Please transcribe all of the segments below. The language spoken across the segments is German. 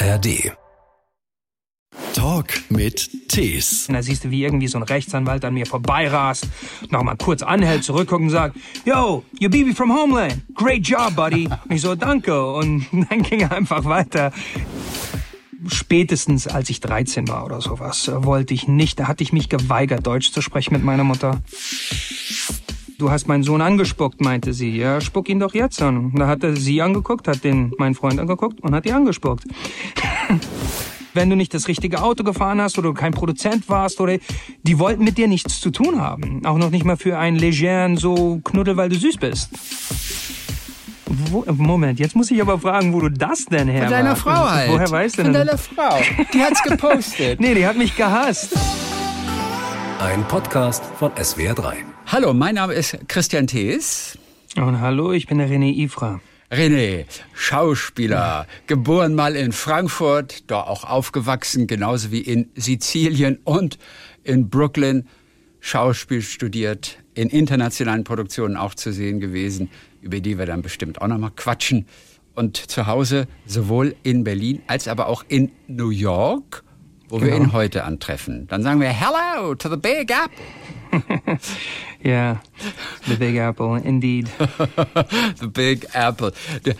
ARD. Talk mit Tees. Da siehst du, wie irgendwie so ein Rechtsanwalt an mir vorbeirast, nochmal kurz anhält, zurückguckt und sagt, Yo, you Bibi from Homeland. Great job, buddy. Und ich so, danke. Und dann ging er einfach weiter. Spätestens als ich 13 war oder sowas, wollte ich nicht, da hatte ich mich geweigert, Deutsch zu sprechen mit meiner Mutter. Du hast meinen Sohn angespuckt, meinte sie. Ja, spuck ihn doch jetzt an. Da hat er sie angeguckt, hat den meinen Freund angeguckt und hat die angespuckt. Wenn du nicht das richtige Auto gefahren hast oder du kein Produzent warst oder die wollten mit dir nichts zu tun haben. Auch noch nicht mal für einen legeren so Knuddel, weil du süß bist. Wo, Moment, jetzt muss ich aber fragen, wo du das denn her Von deiner hast. Frau halt. Woher weißt du Von denn? deiner Frau. Die hat's gepostet. Nee, die hat mich gehasst. Ein Podcast von SWR3. Hallo, mein Name ist Christian Thees. Und hallo, ich bin der René Ifra. René, Schauspieler, geboren mal in Frankfurt, da auch aufgewachsen, genauso wie in Sizilien und in Brooklyn. Schauspiel studiert, in internationalen Produktionen auch zu sehen gewesen, über die wir dann bestimmt auch nochmal quatschen. Und zu Hause sowohl in Berlin als aber auch in New York, wo wir Genau. ihn heute antreffen. Dann sagen wir Hello to the Big Apple. Ja, the Big Apple, indeed. the Big Apple.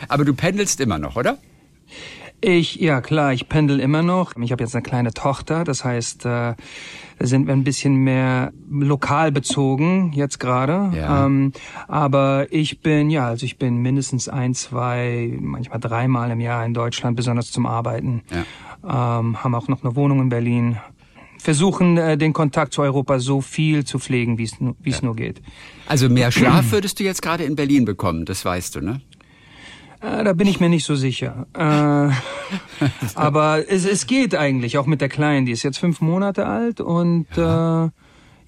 Aber du pendelst immer noch, oder? Ich, ja klar, ich pendel immer noch. Ich habe jetzt eine kleine Tochter, das heißt, äh, da sind wir ein bisschen mehr lokal bezogen jetzt gerade. Ja. Ähm, aber ich bin, ja, also ich bin mindestens ein, zwei, manchmal dreimal im Jahr in Deutschland, besonders zum Arbeiten. Ähm, haben auch noch eine Wohnung in Berlin. Versuchen äh, den Kontakt zu Europa so viel zu pflegen, wie es es nur geht. Also mehr Schlaf würdest du jetzt gerade in Berlin bekommen, das weißt du, ne? Äh, da bin ich mir nicht so sicher. Äh, aber es, es geht eigentlich, auch mit der Kleinen. Die ist jetzt fünf Monate alt und äh,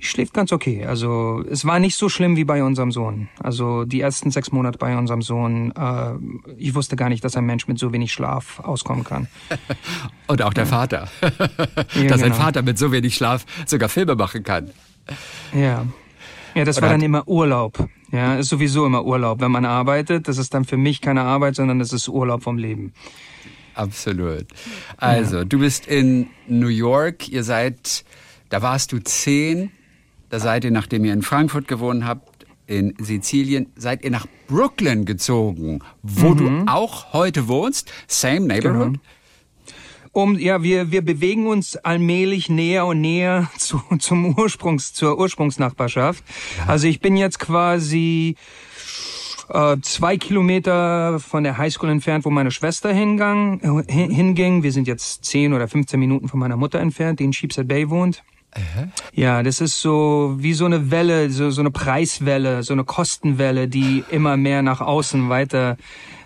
schläft ganz okay. Also es war nicht so schlimm wie bei unserem Sohn. Also die ersten sechs Monate bei unserem Sohn, äh, ich wusste gar nicht, dass ein Mensch mit so wenig Schlaf auskommen kann. Und auch der Vater. Ja, Dass ein genau. Vater mit so wenig Schlaf sogar Filme machen kann. Ja. Ja, das Oder war dann immer Urlaub. Ja, ist sowieso immer Urlaub. Wenn man arbeitet, das ist dann für mich keine Arbeit, sondern das ist Urlaub vom Leben. Absolut. Also, du bist in New York, ihr seid, da warst du zehn, da seid ihr, nachdem ihr in Frankfurt gewohnt habt, in Sizilien, seid ihr nach Brooklyn gezogen, wo du auch heute wohnst. Same neighborhood? Um, ja, wir, wir bewegen uns allmählich näher und näher zu, zum Ursprungs, zur Ursprungsnachbarschaft. Also ich bin jetzt quasi äh, zwei Kilometer von der Highschool entfernt, wo meine Schwester hingang, äh, hin- hinging. Wir sind jetzt zehn oder 15 Minuten von meiner Mutter entfernt, die in Sheepshead Bay wohnt. Ja, das ist so wie so eine Welle, so, so eine Preiswelle, so eine Kostenwelle, die immer mehr nach außen weiter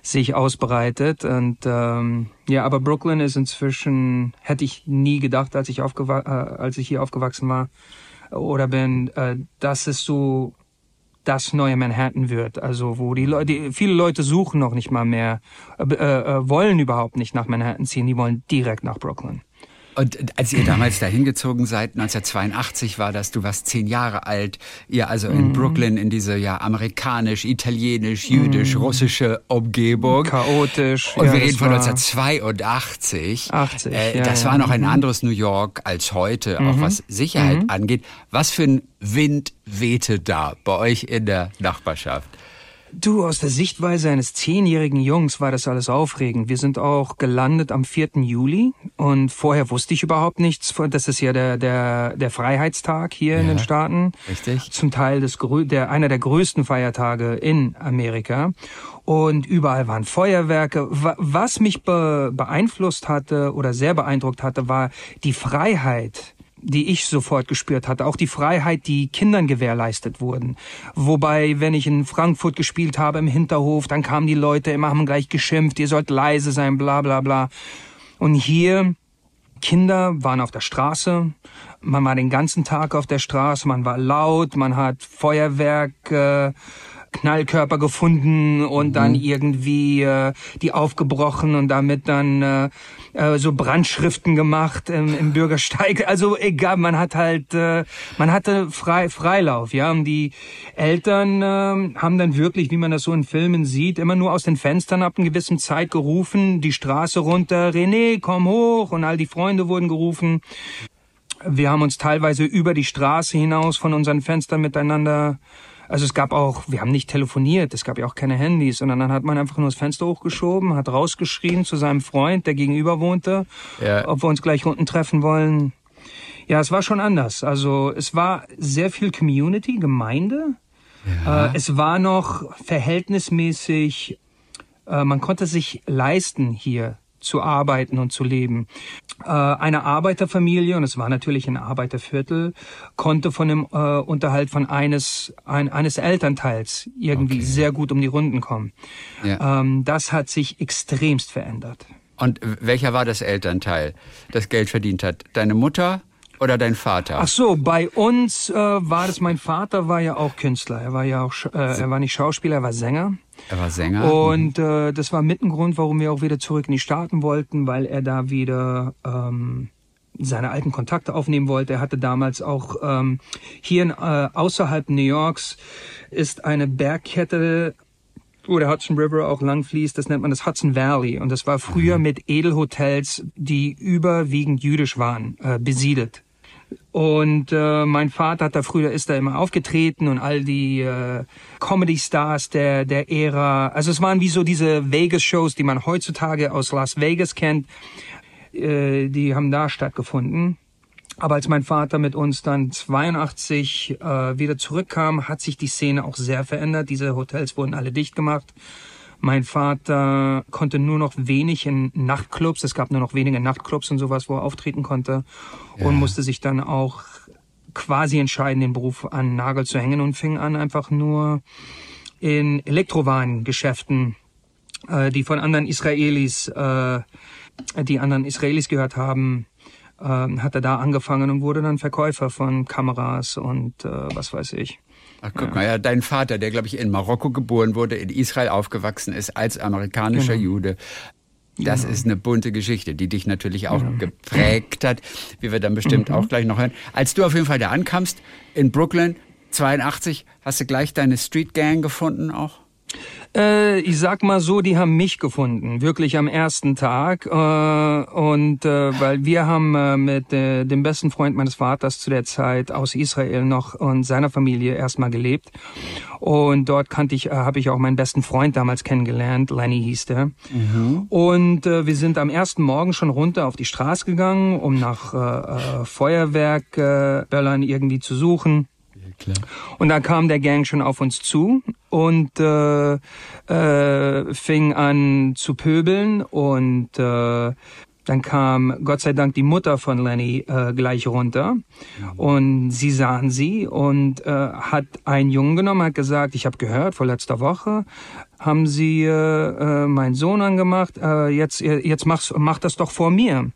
sich ausbreitet. Und ähm, ja, aber Brooklyn ist inzwischen, hätte ich nie gedacht, als ich, aufgewa äh, als ich hier aufgewachsen war oder bin, äh, dass es so das neue Manhattan wird. Also wo die Leute, viele Leute suchen noch nicht mal mehr, äh, äh, wollen überhaupt nicht nach Manhattan ziehen, die wollen direkt nach Brooklyn. Und als ihr damals dahin gezogen seid, 1982 war das, du warst zehn Jahre alt, ihr also Mhm. in Brooklyn in diese ja amerikanisch, italienisch, jüdisch, russische Umgebung. Chaotisch. Und ja, wir reden von war- 1982. 80, Äh, ja, das ja. war noch ein Mhm. anderes New York als heute, auch was Sicherheit angeht. Was für ein Wind wehte da bei euch in der Nachbarschaft? Du, aus der Sichtweise eines zehnjährigen Jungs war das alles aufregend. Wir sind auch gelandet am 4. Juli und vorher wusste ich überhaupt nichts. Das ist ja der, der, der Freiheitstag hier in den Staaten. Richtig. Zum Teil des, der, einer der größten Feiertage in Amerika. Und überall waren Feuerwerke. Wa- Was mich be beeinflusst hatte oder sehr beeindruckt hatte, war die Freiheit die ich sofort gespürt hatte, auch die Freiheit, die Kindern gewährleistet wurden. Wobei, wenn ich in Frankfurt gespielt habe im Hinterhof, dann kamen die Leute immer, haben gleich geschimpft, ihr sollt leise sein, bla bla bla. Und hier, Kinder waren auf der Straße, man war den ganzen Tag auf der Straße, man war laut, man hat Feuerwerk äh, Knallkörper gefunden und mhm. dann irgendwie äh, die aufgebrochen und damit dann äh, äh, so Brandschriften gemacht im, im Bürgersteig. Also egal, man hat halt, äh, man hatte frei, Freilauf, ja. Und die Eltern äh, haben dann wirklich, wie man das so in Filmen sieht, immer nur aus den Fenstern ab einer gewissen Zeit gerufen, die Straße runter, René, komm hoch und all die Freunde wurden gerufen. Wir haben uns teilweise über die Straße hinaus von unseren Fenstern miteinander also es gab auch, wir haben nicht telefoniert, es gab ja auch keine Handys, sondern dann hat man einfach nur das Fenster hochgeschoben, hat rausgeschrien zu seinem Freund, der gegenüber wohnte, ja. ob wir uns gleich unten treffen wollen. Ja, es war schon anders. Also es war sehr viel Community, Gemeinde. Ja. Äh, es war noch verhältnismäßig, äh, man konnte sich leisten hier zu arbeiten und zu leben. Äh, eine Arbeiterfamilie, und es war natürlich ein Arbeiterviertel, konnte von dem äh, Unterhalt von eines, ein, eines Elternteils irgendwie okay. sehr gut um die Runden kommen. Ja. Ähm, das hat sich extremst verändert. Und welcher war das Elternteil, das Geld verdient hat? Deine Mutter? Oder dein Vater? Ach so, bei uns äh, war das, mein Vater war ja auch Künstler. Er war ja auch, äh, er war nicht Schauspieler, er war Sänger. Er war Sänger. Und äh, das war mit ein Grund, warum wir auch wieder zurück in die Staaten wollten, weil er da wieder ähm, seine alten Kontakte aufnehmen wollte. Er hatte damals auch ähm, hier in, äh, außerhalb New Yorks ist eine Bergkette wo der Hudson River auch lang fließt, das nennt man das Hudson Valley. Und das war früher mhm. mit Edelhotels, die überwiegend jüdisch waren, äh, besiedelt. Und äh, mein Vater hat da früher ist da immer aufgetreten und all die äh, Comedy Stars der der Ära. Also es waren wie so diese Vegas Shows, die man heutzutage aus Las Vegas kennt. Äh, die haben da stattgefunden. Aber als mein Vater mit uns dann 82 äh, wieder zurückkam, hat sich die Szene auch sehr verändert. Diese Hotels wurden alle dicht gemacht. Mein Vater konnte nur noch wenig in Nachtclubs, es gab nur noch wenige Nachtclubs und sowas, wo er auftreten konnte ja. und musste sich dann auch quasi entscheiden, den Beruf an Nagel zu hängen und fing an einfach nur in Elektrowarengeschäften, äh, die von anderen Israelis, äh, die anderen Israelis gehört haben, äh, hat er da angefangen und wurde dann Verkäufer von Kameras und äh, was weiß ich. Ach, guck ja. mal, ja, dein Vater, der, glaube ich, in Marokko geboren wurde, in Israel aufgewachsen ist, als amerikanischer genau. Jude. Das genau. ist eine bunte Geschichte, die dich natürlich auch genau. geprägt hat, wie wir dann bestimmt mhm. auch gleich noch hören. Als du auf jeden Fall da ankamst in Brooklyn, 82, hast du gleich deine Street Gang gefunden auch? Äh, ich sag mal so, die haben mich gefunden, wirklich am ersten Tag. Äh, und äh, weil wir haben äh, mit äh, dem besten Freund meines Vaters zu der Zeit aus Israel noch und seiner Familie erstmal gelebt. Und dort kannte ich, äh, habe ich auch meinen besten Freund damals kennengelernt, Lenny hieß der. Mhm. Und äh, wir sind am ersten Morgen schon runter auf die Straße gegangen, um nach äh, äh, Feuerwerkböllern äh, irgendwie zu suchen. Klar. Und da kam der Gang schon auf uns zu und äh, äh, fing an zu pöbeln und äh, dann kam Gott sei Dank die Mutter von Lenny äh, gleich runter mhm. und sie sahen sie und äh, hat einen Jungen genommen, hat gesagt, ich habe gehört vor letzter Woche haben sie äh, äh, meinen Sohn angemacht, äh, jetzt jetzt mach's, mach das doch vor mir.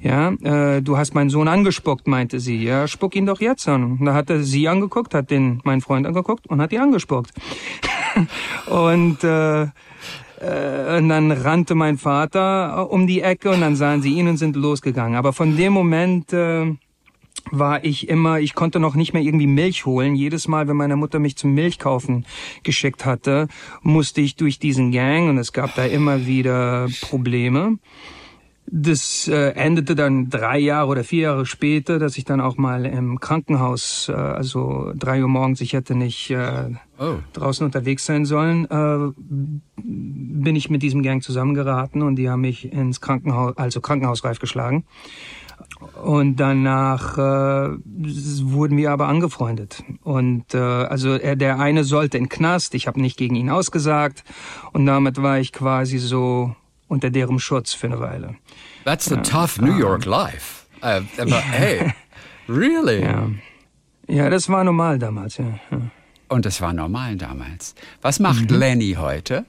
Ja, äh, du hast meinen Sohn angespuckt, meinte sie. Ja, spuck ihn doch jetzt an. Und da hat er sie angeguckt, hat den meinen Freund angeguckt und hat die angespuckt. und äh, äh, und dann rannte mein Vater äh, um die Ecke und dann sahen sie ihn und sind losgegangen. Aber von dem Moment äh, war ich immer, ich konnte noch nicht mehr irgendwie Milch holen. Jedes Mal, wenn meine Mutter mich zum Milchkaufen geschickt hatte, musste ich durch diesen Gang und es gab da immer wieder Probleme. Das äh, endete dann drei Jahre oder vier Jahre später, dass ich dann auch mal im Krankenhaus, äh, also drei Uhr morgens, ich hätte nicht äh, oh. draußen unterwegs sein sollen, äh, bin ich mit diesem Gang zusammengeraten und die haben mich ins Krankenhaus, also krankenhausreif geschlagen. Und danach äh, wurden wir aber angefreundet. Und äh, also er, der eine sollte in Knast, ich habe nicht gegen ihn ausgesagt. Und damit war ich quasi so unter deren Schutz für eine Weile. That's the tough New York life. Uh, aber yeah. hey, really? Ja. ja, das war normal damals, ja. Und das war normal damals. Was macht mhm. Lenny heute?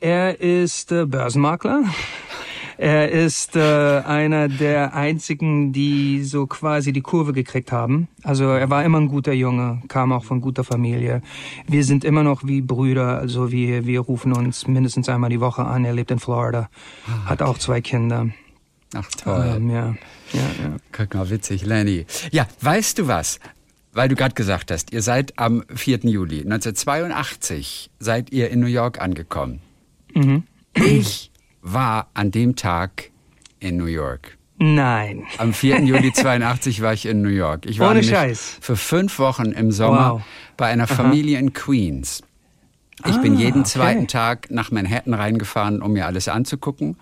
Er ist äh, Börsenmakler. Er ist äh, einer der einzigen, die so quasi die Kurve gekriegt haben. Also er war immer ein guter Junge, kam auch von guter Familie. Wir sind immer noch wie Brüder, also wir, wir rufen uns mindestens einmal die Woche an. Er lebt in Florida, hat auch zwei Kinder. Ach toll. Ähm, ja, ja, ja. Guck mal, witzig, Lenny. Ja, weißt du was? Weil du gerade gesagt hast, ihr seid am 4. Juli 1982 seid ihr in New York angekommen. Mhm. Ich war an dem Tag in New York. Nein. Am 4. Juli 82 war ich in New York. Ich war Ohne Scheiß. für fünf Wochen im Sommer Wow. bei einer Familie in Queens. Ich bin Ah, jeden okay. zweiten Tag nach Manhattan reingefahren, um mir alles anzugucken.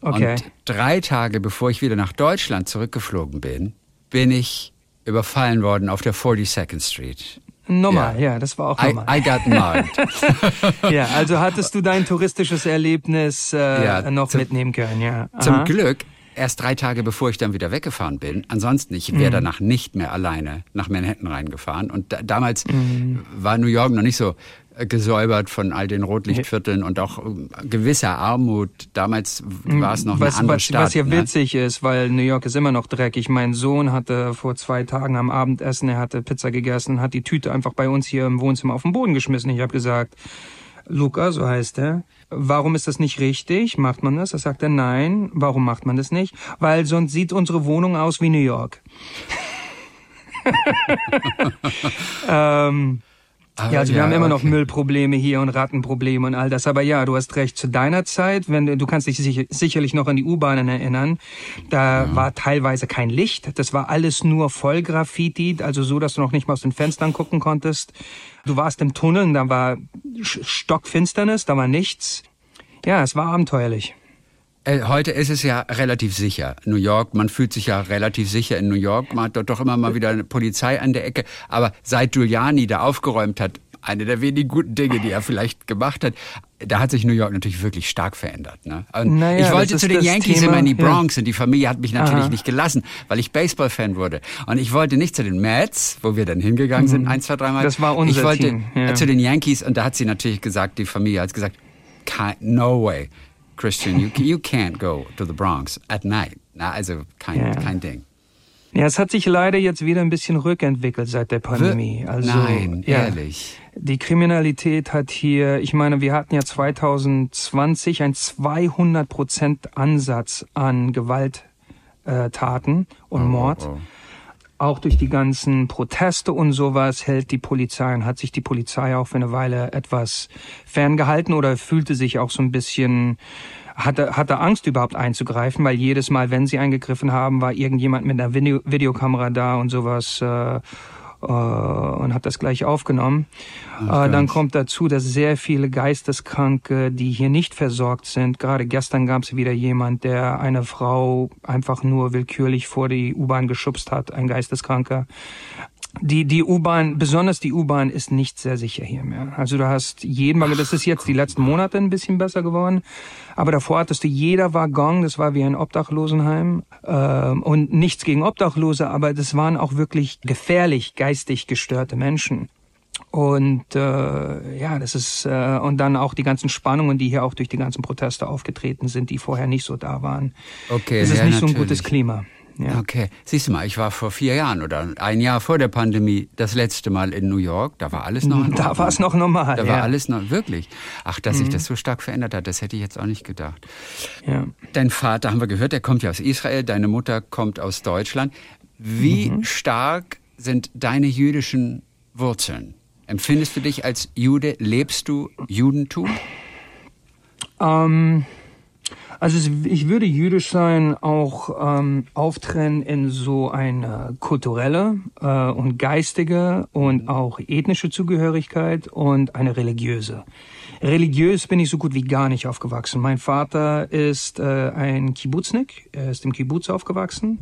Okay. Und drei Tage bevor ich wieder nach Deutschland zurückgeflogen bin, bin ich überfallen worden auf der 42nd Street. Normal, Ja. ja, das war auch I, normal. I got mugged. ja, also hattest du dein touristisches Erlebnis äh, Ja, noch zum- mitnehmen können, ja. Zum Aha. Glück erst drei Tage bevor ich dann wieder weggefahren bin. Ansonsten, ich wäre danach nicht mehr alleine nach Manhattan reingefahren. Und da, damals war New York noch nicht so gesäubert von all den Rotlichtvierteln und auch äh, gewisser Armut. Damals war es noch was, eine andere was, Stadt. was ja ne? witzig ist, weil New York ist immer noch dreckig. Mein Sohn hatte vor zwei Tagen am Abendessen, er hatte Pizza gegessen, hat die Tüte einfach bei uns hier im Wohnzimmer auf den Boden geschmissen. Ich habe gesagt, Luca, so heißt er, warum ist das nicht richtig? Macht man das? Er sagte, nein. Warum macht man das nicht? Weil sonst sieht unsere Wohnung aus wie New York. ähm, Aber ja, also wir haben immer noch okay. Müllprobleme hier und Rattenprobleme und all das. Aber ja, du hast recht. Zu deiner Zeit, wenn du, du kannst dich sicher, sicherlich noch an die U-Bahnen erinnern, da war teilweise kein Licht. Das war alles nur voll Graffiti, also so, dass du noch nicht mal aus den Fenstern gucken konntest. Du warst im Tunnel, und da war Stockfinsternis, da war nichts. Ja, es war abenteuerlich. Äh, Heute ist es ja relativ sicher. New York, man fühlt sich ja relativ sicher in New York. Man hat dort doch immer mal wieder eine Polizei an der Ecke. Aber seit Giuliani da aufgeräumt hat, eine der wenigen guten Dinge, die er vielleicht gemacht hat, da hat sich New York natürlich wirklich stark verändert. Ne? Naja, ich wollte zu den Yankees Thema, immer in die ja. Bronx und die Familie hat mich natürlich Aha. nicht gelassen, weil ich Baseball-Fan wurde. Und ich wollte nicht zu den Mets, wo wir dann hingegangen sind, ein, zwei, dreimal. Mhm. Das war unser Ich wollte Team, ja. zu den Yankees und da hat sie natürlich gesagt, die Familie hat gesagt, "Can't- no way. Christian, you, you can't go to the Bronx at night. Na, also kein, Ja. kein Ding. Ja, es hat sich leider jetzt wieder ein bisschen rückentwickelt seit der Pandemie. Also, Nein, ja. ehrlich. Die Kriminalität hat hier, ich meine, wir hatten ja 2020 ein 200 Prozent Ansatz an Gewalttaten äh, und Mord. oh. Auch durch die ganzen Proteste und sowas hält die Polizei und hat sich die Polizei auch für eine Weile etwas ferngehalten oder fühlte sich auch so ein bisschen, hatte, hatte Angst überhaupt einzugreifen, weil jedes Mal, wenn sie eingegriffen haben, war irgendjemand mit einer Video Videokamera da und sowas äh, äh, und hat das gleich aufgenommen. äh, dann kommt dazu, dass sehr viele Geisteskranke, die hier nicht versorgt sind, gerade gestern gab es wieder jemand, der eine Frau einfach nur willkürlich vor die U-Bahn geschubst hat, ein Geisteskranker. Die, die U-Bahn, besonders die U-Bahn ist nicht sehr sicher hier mehr. Also du hast jeden Mal, das ist jetzt die letzten Monate ein bisschen besser geworden, aber davor hattest du jeder Waggon, das war wie ein Obdachlosenheim ähm, und nichts gegen Obdachlose, aber das waren auch wirklich gefährlich geistig gestörte Menschen. Und äh, ja, das ist äh, und dann auch die ganzen Spannungen, die hier auch durch die ganzen Proteste aufgetreten sind, die vorher nicht so da waren. Okay, es ist ja, nicht so ein natürlich. gutes Klima. Ja. Okay, siehst du mal, ich war vor vier Jahren oder ein Jahr vor der Pandemie das letzte Mal in New York. Da war alles noch in Da war es noch normal. Da ja. war alles noch, wirklich. Ach, dass sich das so stark verändert hat, das hätte ich jetzt auch nicht gedacht. ja. Dein Vater, haben wir gehört, der kommt ja aus Israel, deine Mutter kommt aus Deutschland. Wie Mhm. stark sind deine jüdischen Wurzeln? Empfindest du dich als Jude? Lebst du Judentum? Ähm, also ich würde jüdisch sein auch ähm, auftrennen in so eine kulturelle äh, und geistige und auch ethnische Zugehörigkeit und eine religiöse. Religiös bin ich so gut wie gar nicht aufgewachsen. Mein Vater ist äh, ein Kibbutznik, er ist im Kibbutz aufgewachsen.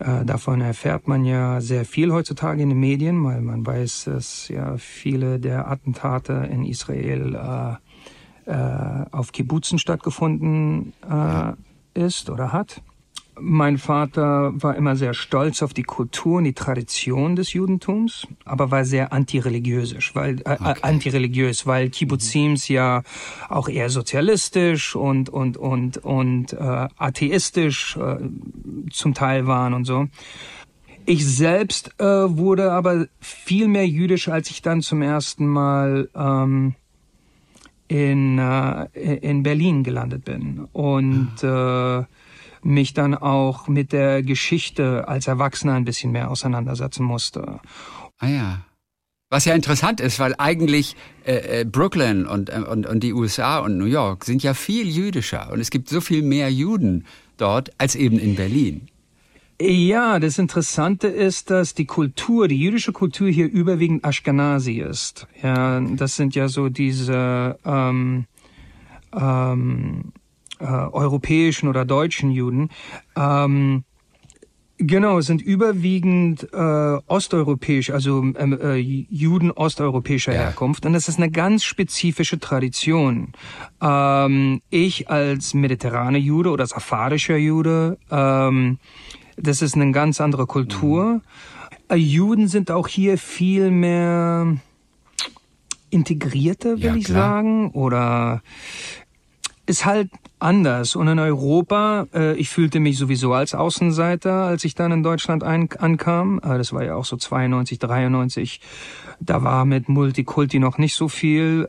Äh, davon erfährt man ja sehr viel heutzutage in den Medien, weil man weiß, dass ja viele der Attentate in Israel äh, äh, auf Kibbutzen stattgefunden äh, ist oder hat. mein Vater war immer sehr stolz auf die Kultur und die Tradition des Judentums, aber war sehr antireligiös, weil äh, okay. antireligiös, weil Kibbuzims ja auch eher sozialistisch und und und und äh, atheistisch äh, zum Teil waren und so. Ich selbst äh, wurde aber viel mehr jüdisch, als ich dann zum ersten Mal ähm, in, äh, in Berlin gelandet bin und äh, mich dann auch mit der Geschichte als Erwachsener ein bisschen mehr auseinandersetzen musste. Ah ja. Was ja interessant ist, weil eigentlich äh, äh Brooklyn und, äh, und, und die USA und New York sind ja viel jüdischer und es gibt so viel mehr Juden dort als eben in Berlin. Ja, das Interessante ist, dass die Kultur, die jüdische Kultur hier überwiegend Ashkenazi ist. Ja, das sind ja so diese ähm, ähm, äh, europäischen oder deutschen Juden. Ähm, Genau, es sind überwiegend äh, osteuropäisch, also ähm, äh, Juden osteuropäischer ja. Herkunft. Und das ist eine ganz spezifische Tradition. Ähm, ich als mediterraner Jude oder safarischer Jude ähm, das ist eine ganz andere Kultur. Mhm. Juden sind auch hier viel mehr integrierter, will ja, ich sagen, oder ist halt anders. Und in Europa, äh, ich fühlte mich sowieso als Außenseiter, als ich dann in Deutschland ein, ankam. Äh, das war ja auch so 92, 93. Da war mit Multikulti noch nicht so viel.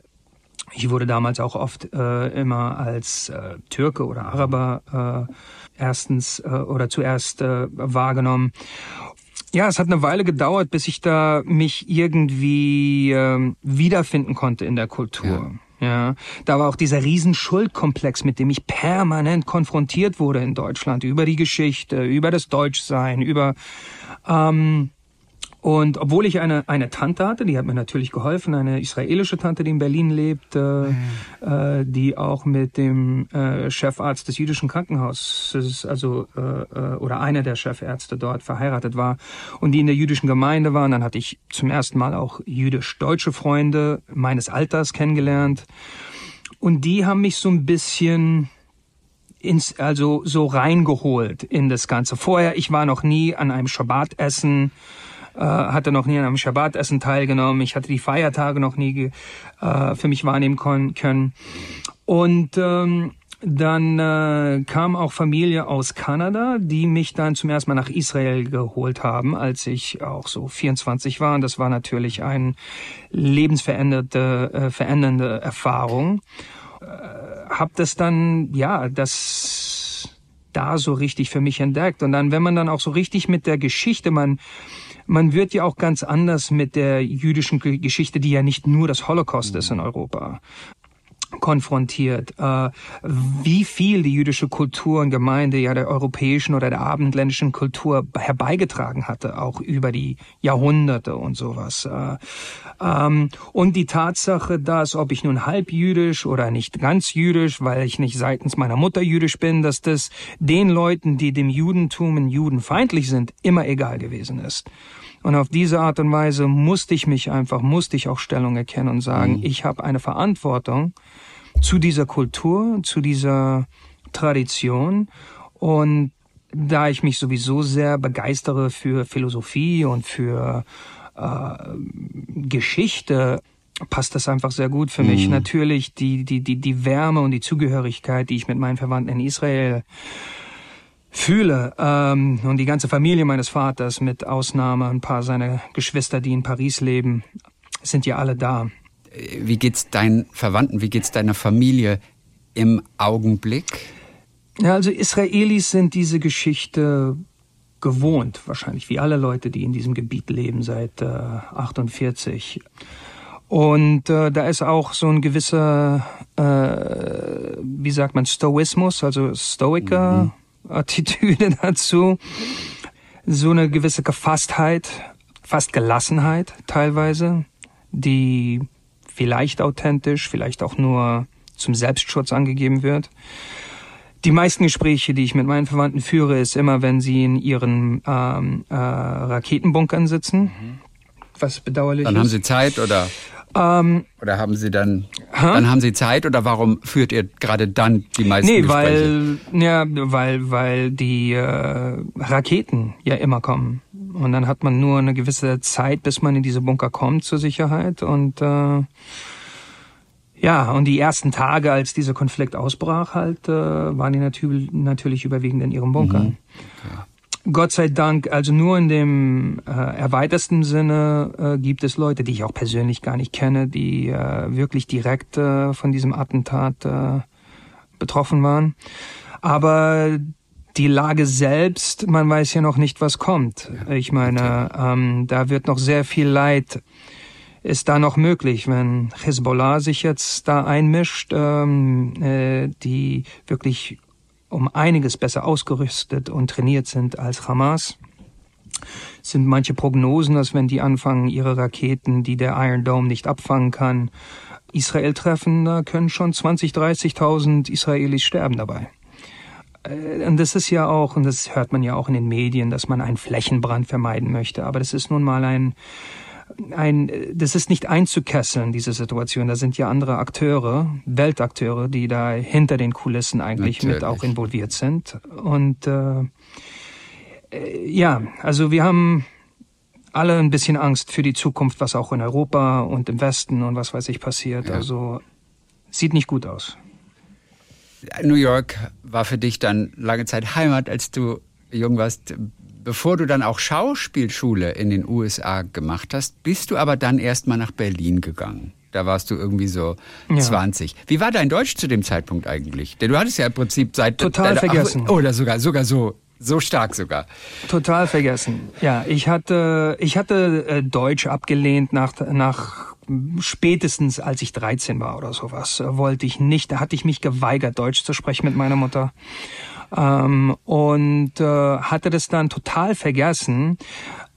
Ich wurde damals auch oft äh, immer als äh, Türke oder Araber äh, erstens äh, oder zuerst äh, wahrgenommen. Ja, es hat eine Weile gedauert, bis ich da mich irgendwie äh, wiederfinden konnte in der Kultur. Ja. ja. da war auch dieser Riesenschuldkomplex, mit dem ich permanent konfrontiert wurde in Deutschland über die Geschichte, über das Deutschsein, über ähm, und obwohl ich eine, eine Tante hatte, die hat mir natürlich geholfen, eine israelische Tante, die in Berlin lebt, äh, mhm. äh, die auch mit dem äh, Chefarzt des jüdischen Krankenhauses, also äh, äh, oder einer der Chefärzte dort verheiratet war und die in der jüdischen Gemeinde waren. Dann hatte ich zum ersten Mal auch jüdisch-deutsche Freunde meines Alters kennengelernt. Und die haben mich so ein bisschen ins, also so reingeholt in das Ganze. Vorher, ich war noch nie an einem Schabbatessen äh, hatte noch nie an einem Schabbatessen teilgenommen. Ich hatte die Feiertage noch nie äh, für mich wahrnehmen können. Und ähm, dann äh, kam auch Familie aus Kanada, die mich dann zum ersten Mal nach Israel geholt haben, als ich auch so 24 war. Und das war natürlich eine lebensveränderte, äh, verändernde Erfahrung. Äh, hab das dann, ja, das da so richtig für mich entdeckt. Und dann, wenn man dann auch so richtig mit der Geschichte, man man wird ja auch ganz anders mit der jüdischen Geschichte, die ja nicht nur das Holocaust ist in Europa konfrontiert, äh, wie viel die jüdische Kultur und Gemeinde ja der europäischen oder der abendländischen Kultur herbeigetragen hatte, auch über die Jahrhunderte und sowas. Äh, ähm, und die Tatsache, dass, ob ich nun halb jüdisch oder nicht ganz jüdisch, weil ich nicht seitens meiner Mutter jüdisch bin, dass das den Leuten, die dem Judentum und judenfeindlich sind, immer egal gewesen ist. Und auf diese Art und Weise musste ich mich einfach, musste ich auch Stellung erkennen und sagen, mhm. ich habe eine Verantwortung zu dieser Kultur, zu dieser Tradition. Und da ich mich sowieso sehr begeistere für Philosophie und für äh, Geschichte, passt das einfach sehr gut für mich. Mhm. Natürlich die, die, die, die Wärme und die Zugehörigkeit, die ich mit meinen Verwandten in Israel fühle ähm, und die ganze Familie meines Vaters mit Ausnahme ein paar seiner Geschwister, die in Paris leben, sind ja alle da. Wie geht's deinen Verwandten, wie geht's deiner Familie im Augenblick? Ja, also Israelis sind diese Geschichte gewohnt, wahrscheinlich wie alle Leute, die in diesem Gebiet leben seit äh, 48. Und äh, da ist auch so ein gewisser, äh, wie sagt man, Stoismus, also Stoiker. Mhm Attitüde dazu. So eine gewisse Gefasstheit, fast Gelassenheit teilweise, die vielleicht authentisch, vielleicht auch nur zum Selbstschutz angegeben wird. Die meisten Gespräche, die ich mit meinen Verwandten führe, ist immer, wenn sie in ihren ähm, äh, Raketenbunkern sitzen. Mhm. Was bedauerlich Dann ist. haben sie Zeit oder? Ähm, oder haben Sie dann, dann haben Sie Zeit oder warum führt ihr gerade dann die meisten nee, Gespräche? weil, ja, weil, weil die äh, Raketen ja immer kommen. Und dann hat man nur eine gewisse Zeit, bis man in diese Bunker kommt zur Sicherheit. Und äh, ja, und die ersten Tage, als dieser Konflikt ausbrach, halt, äh, waren die natürlich, natürlich überwiegend in ihrem Bunker. Mhm. Okay. Gott sei Dank, also nur in dem äh, erweitersten Sinne äh, gibt es Leute, die ich auch persönlich gar nicht kenne, die äh, wirklich direkt äh, von diesem Attentat äh, betroffen waren. Aber die Lage selbst, man weiß ja noch nicht, was kommt. Ich meine, ähm, da wird noch sehr viel Leid ist da noch möglich, wenn Hezbollah sich jetzt da einmischt, ähm, äh, die wirklich um einiges besser ausgerüstet und trainiert sind als Hamas. Sind manche Prognosen, dass wenn die anfangen, ihre Raketen, die der Iron Dome nicht abfangen kann, Israel treffen, da können schon 20, 30.000 Israelis sterben dabei. Äh, und das ist ja auch, und das hört man ja auch in den Medien, dass man einen Flächenbrand vermeiden möchte. Aber das ist nun mal ein, ein, das ist nicht einzukesseln, diese Situation. Da sind ja andere Akteure, Weltakteure, die da hinter den Kulissen eigentlich Natürlich. mit auch involviert sind. Und äh, äh, ja, also wir haben alle ein bisschen Angst für die Zukunft, was auch in Europa und im Westen und was weiß ich passiert. Ja. Also sieht nicht gut aus. New York war für dich dann lange Zeit Heimat, als du jung warst bevor du dann auch Schauspielschule in den USA gemacht hast, bist du aber dann erstmal nach Berlin gegangen. Da warst du irgendwie so ja. 20. Wie war dein Deutsch zu dem Zeitpunkt eigentlich? Denn du hattest ja im Prinzip seit total vergessen. Oder sogar sogar so so stark sogar. Total vergessen. Ja, ich hatte ich hatte äh, Deutsch abgelehnt nach nach spätestens als ich 13 war oder sowas. Wollte ich nicht, da hatte ich mich geweigert Deutsch zu sprechen mit meiner Mutter ähm, und äh, hatte das dann total vergessen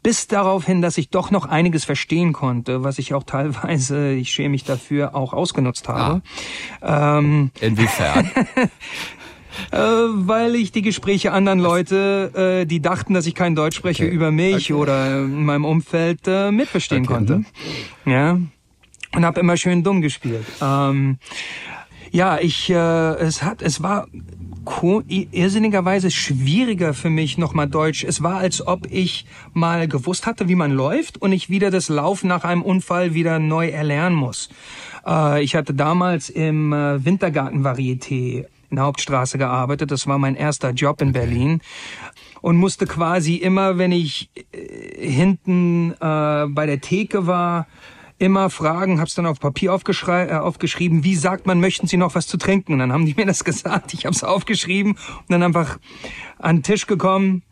bis darauf hin, dass ich doch noch einiges verstehen konnte, was ich auch teilweise, ich schäme mich dafür, auch ausgenutzt habe. Ah. Ähm, Inwiefern? äh, weil ich die Gespräche anderen Leute, äh, die dachten, dass ich kein Deutsch spreche, okay. über mich okay. oder in meinem Umfeld äh, mitverstehen okay. konnte. Mhm. Ja. Und habe immer schön dumm gespielt. Ähm, ja, ich, äh, es hat, es war irrsinnigerweise schwieriger für mich nochmal Deutsch. Es war, als ob ich mal gewusst hatte, wie man läuft und ich wieder das Laufen nach einem Unfall wieder neu erlernen muss. Äh, ich hatte damals im äh, Wintergarten-Varieté in der Hauptstraße gearbeitet. Das war mein erster Job in Berlin und musste quasi immer, wenn ich äh, hinten äh, bei der Theke war, immer fragen, hab's dann auf Papier äh, aufgeschrieben, wie sagt man, möchten Sie noch was zu trinken? Und dann haben die mir das gesagt, ich hab's aufgeschrieben und dann einfach an den Tisch gekommen,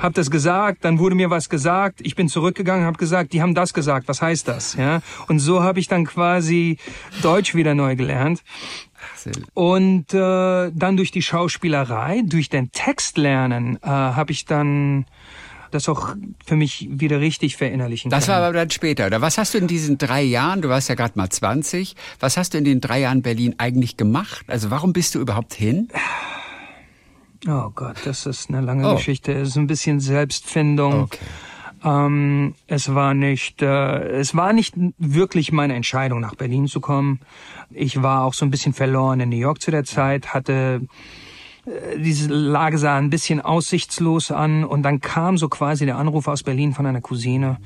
hab das gesagt, dann wurde mir was gesagt, ich bin zurückgegangen, hab gesagt, die haben das gesagt, was heißt das? Ja, und so habe ich dann quasi Deutsch wieder neu gelernt. Und äh, dann durch die Schauspielerei, durch den Textlernen, äh, habe ich dann das auch für mich wieder richtig verinnerlichen das können. Das war aber dann später. Oder was hast du in diesen drei Jahren, du warst ja gerade mal 20, was hast du in den drei Jahren Berlin eigentlich gemacht? Also warum bist du überhaupt hin? Oh Gott, das ist eine lange oh. Geschichte. Es ist ein bisschen Selbstfindung. Okay. Ähm, es war nicht, äh, es war nicht wirklich meine Entscheidung, nach Berlin zu kommen. Ich war auch so ein bisschen verloren in New York zu der Zeit, hatte diese Lage sah ein bisschen aussichtslos an und dann kam so quasi der Anruf aus Berlin von einer Cousine,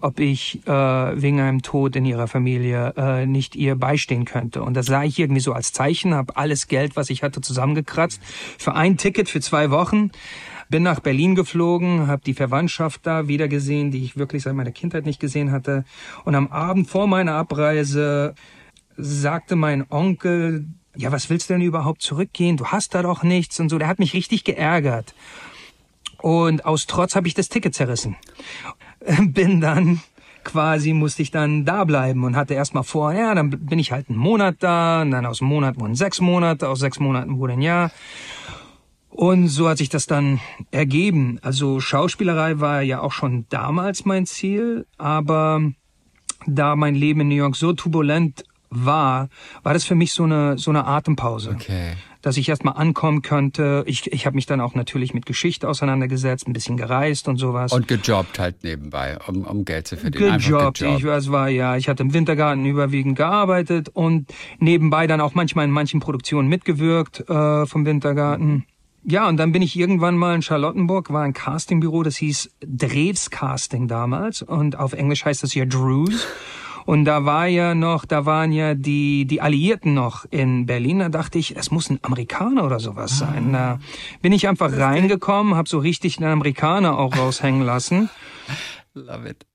ob ich äh, wegen einem Tod in ihrer Familie äh, nicht ihr beistehen könnte. Und das sah ich irgendwie so als Zeichen, habe alles Geld, was ich hatte, zusammengekratzt für ein Ticket für zwei Wochen. Bin nach Berlin geflogen, habe die Verwandtschaft da wieder gesehen, die ich wirklich seit meiner Kindheit nicht gesehen hatte. Und am Abend vor meiner Abreise sagte mein Onkel, ja, was willst du denn überhaupt zurückgehen? Du hast da doch nichts und so. Der hat mich richtig geärgert. Und aus Trotz habe ich das Ticket zerrissen. Bin dann quasi musste ich dann da bleiben und hatte erstmal vor, ja, dann bin ich halt einen Monat da, und dann aus einem Monat wurden sechs Monate, aus sechs Monaten wurde ein Jahr. Und so hat sich das dann ergeben. Also Schauspielerei war ja auch schon damals mein Ziel, aber da mein Leben in New York so turbulent war, war das für mich so eine, so eine Atempause. Okay. dass ich erstmal ankommen könnte. Ich, ich habe mich dann auch natürlich mit Geschichte auseinandergesetzt, ein bisschen gereist und sowas. Und gejobbt halt nebenbei, um, um Geld zu verdienen. Gejobbt. gejobbt. Ich, es war ja, ich hatte im Wintergarten überwiegend gearbeitet und nebenbei dann auch manchmal in manchen Produktionen mitgewirkt äh, vom Wintergarten. Ja, und dann bin ich irgendwann mal in Charlottenburg, war ein Castingbüro, das hieß Drews Casting damals und auf Englisch heißt das ja Drews. Und da war ja noch, da waren ja die, die Alliierten noch in Berlin. Da dachte ich, es muss ein Amerikaner oder sowas sein. Da bin ich einfach reingekommen, habe so richtig einen Amerikaner auch raushängen lassen. Love it.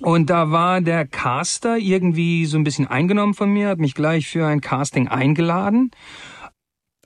Und da war der Caster irgendwie so ein bisschen eingenommen von mir, hat mich gleich für ein Casting eingeladen.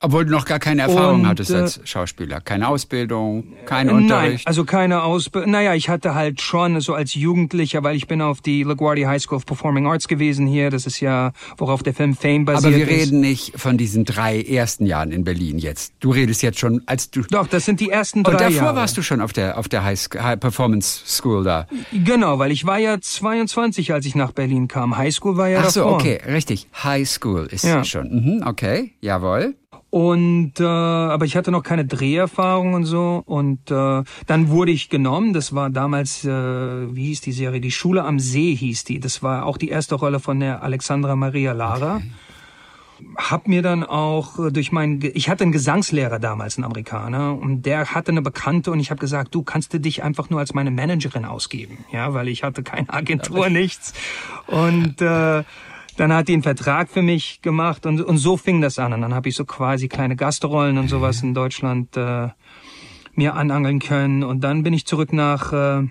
Obwohl du noch gar keine Erfahrung und, hattest als äh, Schauspieler. Keine Ausbildung, kein Unterricht. Nein, also keine Ausbildung. Naja, ich hatte halt schon so als Jugendlicher, weil ich bin auf die LaGuardia High School of Performing Arts gewesen hier. Das ist ja, worauf der Film Fame basiert Aber wir ist. reden nicht von diesen drei ersten Jahren in Berlin jetzt. Du redest jetzt schon, als du... Doch, das sind die ersten drei Und davor Jahre. warst du schon auf der, auf der High, High Performance School da. Genau, weil ich war ja 22, als ich nach Berlin kam. High School war ja Ach so, davor. okay, richtig. High School ist ja. schon. Mhm, okay, jawohl. Und äh, aber ich hatte noch keine Dreherfahrung und so. Und äh, dann wurde ich genommen. Das war damals, äh, wie hieß die Serie? Die Schule am See hieß die. Das war auch die erste Rolle von der Alexandra Maria Lara. Okay. Hab mir dann auch äh, durch meinen, ich hatte einen Gesangslehrer damals, einen Amerikaner, und der hatte eine Bekannte und ich habe gesagt, du kannst du dich einfach nur als meine Managerin ausgeben, ja, weil ich hatte keine Agentur, nichts. Und äh, dann hat die einen Vertrag für mich gemacht und, und so fing das an. Und dann habe ich so quasi kleine Gastrollen und sowas in Deutschland äh, mir anangeln können. Und dann bin ich zurück nach äh,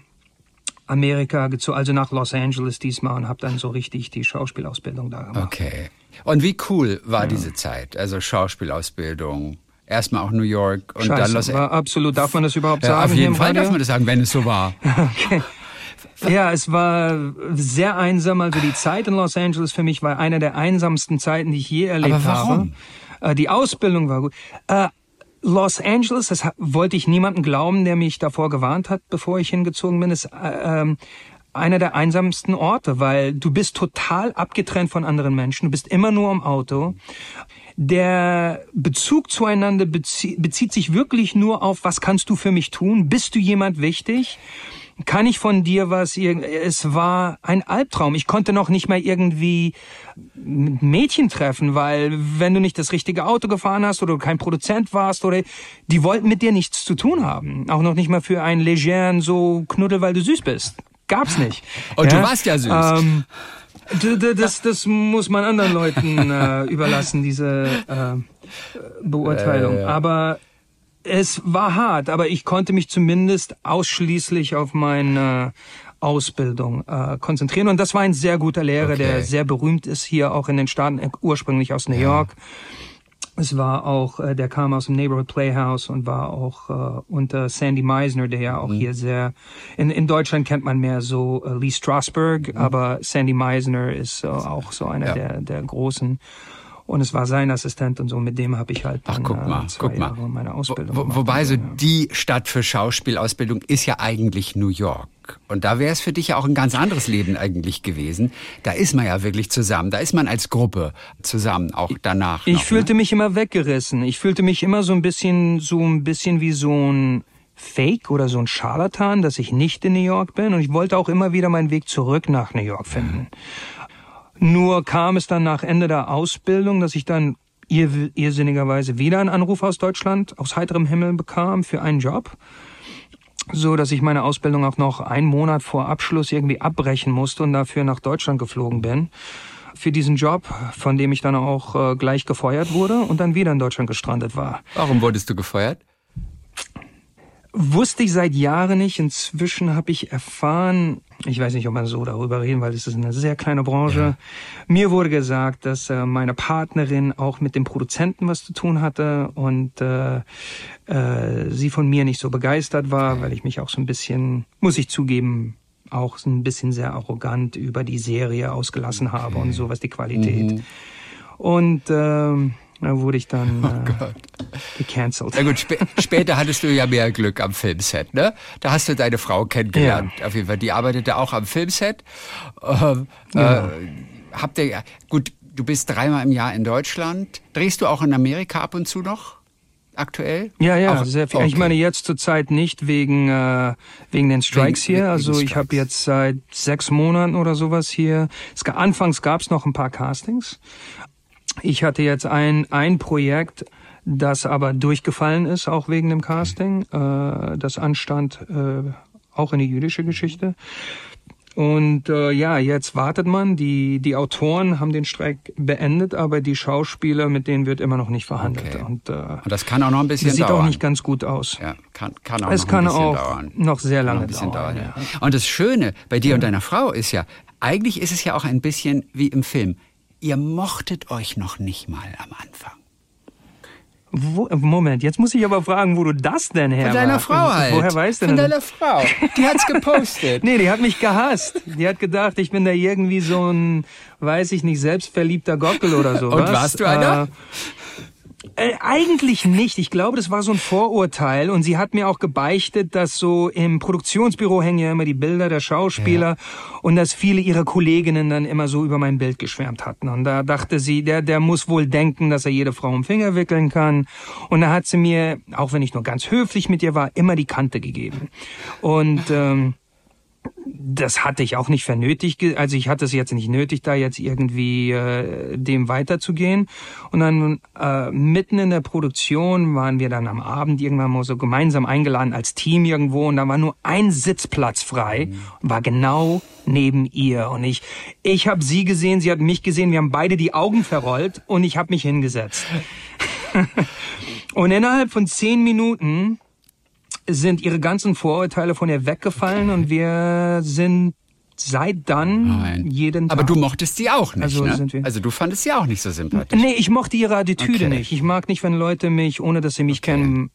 Amerika, also nach Los Angeles diesmal und habe dann so richtig die Schauspielausbildung da gemacht. Okay. Und wie cool war ja. diese Zeit? Also Schauspielausbildung, erstmal auch New York und Scheiße, dann Los Angeles. Absolut, darf man das überhaupt ja, sagen? Auf jeden Fall darf man das sagen, wenn es so war. okay. Ja, es war sehr einsam. Also die Zeit in Los Angeles für mich war eine der einsamsten Zeiten, die ich je erlebt Aber warum? habe. Äh, die Ausbildung war gut. Äh, Los Angeles, das wollte ich niemandem glauben, der mich davor gewarnt hat, bevor ich hingezogen bin, ist äh, ähm, einer der einsamsten Orte, weil du bist total abgetrennt von anderen Menschen, du bist immer nur im Auto. Der Bezug zueinander bezie bezieht sich wirklich nur auf, was kannst du für mich tun? Bist du jemand wichtig? Kann ich von dir was? Es war ein Albtraum. Ich konnte noch nicht mal irgendwie Mädchen treffen, weil wenn du nicht das richtige Auto gefahren hast oder kein Produzent warst oder die wollten mit dir nichts zu tun haben. Auch noch nicht mal für einen legeren so Knuddel, weil du süß bist. Gab's nicht. Und ja? du warst ja süß. Ähm, das, das muss man anderen Leuten äh, überlassen, diese äh, Beurteilung. Äh, ja. Aber es war hart, aber ich konnte mich zumindest ausschließlich auf meine Ausbildung äh, konzentrieren. Und das war ein sehr guter Lehrer, okay. der sehr berühmt ist hier auch in den Staaten, äh, ursprünglich aus New York. Es war auch, äh, der kam aus dem Neighborhood Playhouse und war auch äh, unter Sandy Meisner, der ja auch mhm. hier sehr, in, in Deutschland kennt man mehr so äh, Lee Strasberg, mhm. aber Sandy Meisner ist äh, auch so einer ja. der, der großen. Und es war sein Assistent und so, mit dem habe ich halt Ach, guck äh, mal, zwei guck mal. Jahre meine Ausbildung Wo, gemacht. Wobei so ja. die Stadt für Schauspielausbildung ist ja eigentlich New York. Und da wäre es für dich ja auch ein ganz anderes Leben eigentlich gewesen. Da ist man ja wirklich zusammen. Da ist man als Gruppe zusammen, auch danach. Ich noch, fühlte ne? mich immer weggerissen. Ich fühlte mich immer so ein bisschen, so ein bisschen wie so ein Fake oder so ein Scharlatan, dass ich nicht in New York bin. Und ich wollte auch immer wieder meinen Weg zurück nach New York finden. Nur kam es dann nach Ende der Ausbildung, dass ich dann ir irrsinnigerweise wieder einen Anruf aus Deutschland aus heiterem Himmel bekam für einen Job, so dass ich meine Ausbildung auch noch einen Monat vor Abschluss irgendwie abbrechen musste und dafür nach Deutschland geflogen bin für diesen Job, von dem ich dann auch äh, gleich gefeuert wurde und dann wieder in Deutschland gestrandet war. Warum wurdest du gefeuert? Wusste ich seit Jahren nicht. Inzwischen habe ich erfahren, ich weiß nicht, ob man so darüber reden, weil es ist eine sehr kleine Branche. Ja. Mir wurde gesagt, dass äh, meine Partnerin auch mit dem Produzenten was zu tun hatte und äh, äh, sie von mir nicht so begeistert war, weil ich mich auch so ein bisschen, muss ich zugeben, auch so ein bisschen sehr arrogant über die Serie ausgelassen habe okay. und so was die Qualität. Mhm. Und äh, da wurde ich dann oh äh, gecancelt. Na gut, sp später hattest du ja mehr Glück am Filmset, ne? Da hast du deine Frau kennengelernt. Ja. Auf jeden Fall, die arbeitete auch am Filmset. Ähm, ja. äh, habt ihr, gut, du bist dreimal im Jahr in Deutschland. Drehst du auch in Amerika ab und zu noch? Aktuell? Ja, ja, Auch- sehr viel. okay. Ich meine jetzt zurzeit nicht wegen äh, wegen den Strikes Wegen- hier. Also ich Strikes. habe jetzt seit sechs Monaten oder sowas hier. Es, anfangs gab es noch ein paar Castings. Ich hatte jetzt ein ein Projekt, das aber durchgefallen ist, auch wegen dem Casting. Äh, das anstand äh, auch eine jüdische Geschichte. Und äh, ja, jetzt wartet man. Die, die Autoren haben den Streik beendet, aber die Schauspieler, mit denen wird immer noch nicht verhandelt. Okay. Und äh, Und das kann auch noch ein bisschen das sieht dauern. auch nicht ganz gut aus. ja, kann, kann auch Es noch kann ein bisschen auch dauern. noch sehr noch lange bisschen dauern. dauern. ja. Und das Schöne bei dir und deiner Frau ist ja, eigentlich ist es ja auch ein bisschen wie im Film. Ihr mochtet euch noch nicht mal am Anfang. Wo, Moment, jetzt muss ich aber fragen, wo du das denn her Von deiner. Frau halt. Woher weißt du Von denn? deiner Frau. Die hat's gepostet. Nee, die hat mich gehasst. Die hat gedacht, ich bin da irgendwie so ein, weiß ich nicht, selbstverliebter Gockel oder so. Und warst du einer? Äh, äh, eigentlich nicht. Ich glaube, das war so ein Vorurteil. Und sie hat mir auch gebeichtet, dass so im Produktionsbüro hängen ja immer die Bilder der Schauspieler und dass viele ihrer Kolleginnen dann immer so über mein Bild geschwärmt hatten. Und da dachte sie, der, der muss wohl denken, dass er jede Frau im Finger wickeln kann. Und da hat sie mir, auch wenn ich nur ganz höflich mit ihr war, immer die Kante gegeben. Und ähm, das hatte ich auch nicht für nötig, ge- also ich hatte es jetzt nicht nötig, da jetzt irgendwie äh, dem weiterzugehen. Und dann äh, mitten in der Produktion waren wir dann am Abend irgendwann mal so gemeinsam eingeladen als Team irgendwo und da war nur ein Sitzplatz frei und war genau neben ihr. Und ich, ich habe sie gesehen, sie hat mich gesehen, wir haben beide die Augen verrollt und ich habe mich hingesetzt. und innerhalb von zehn Minuten sind ihre ganzen Vorurteile von ihr weggefallen und wir sind seit dann Nein. jeden Tag. Aber du mochtest sie auch nicht, Also ne? sind wir- Also du fandest sie auch nicht so sympathisch. Nee, ich mochte ihre Attitüde Okay. nicht. Ich mag nicht, wenn Leute mich, ohne dass sie mich kennen,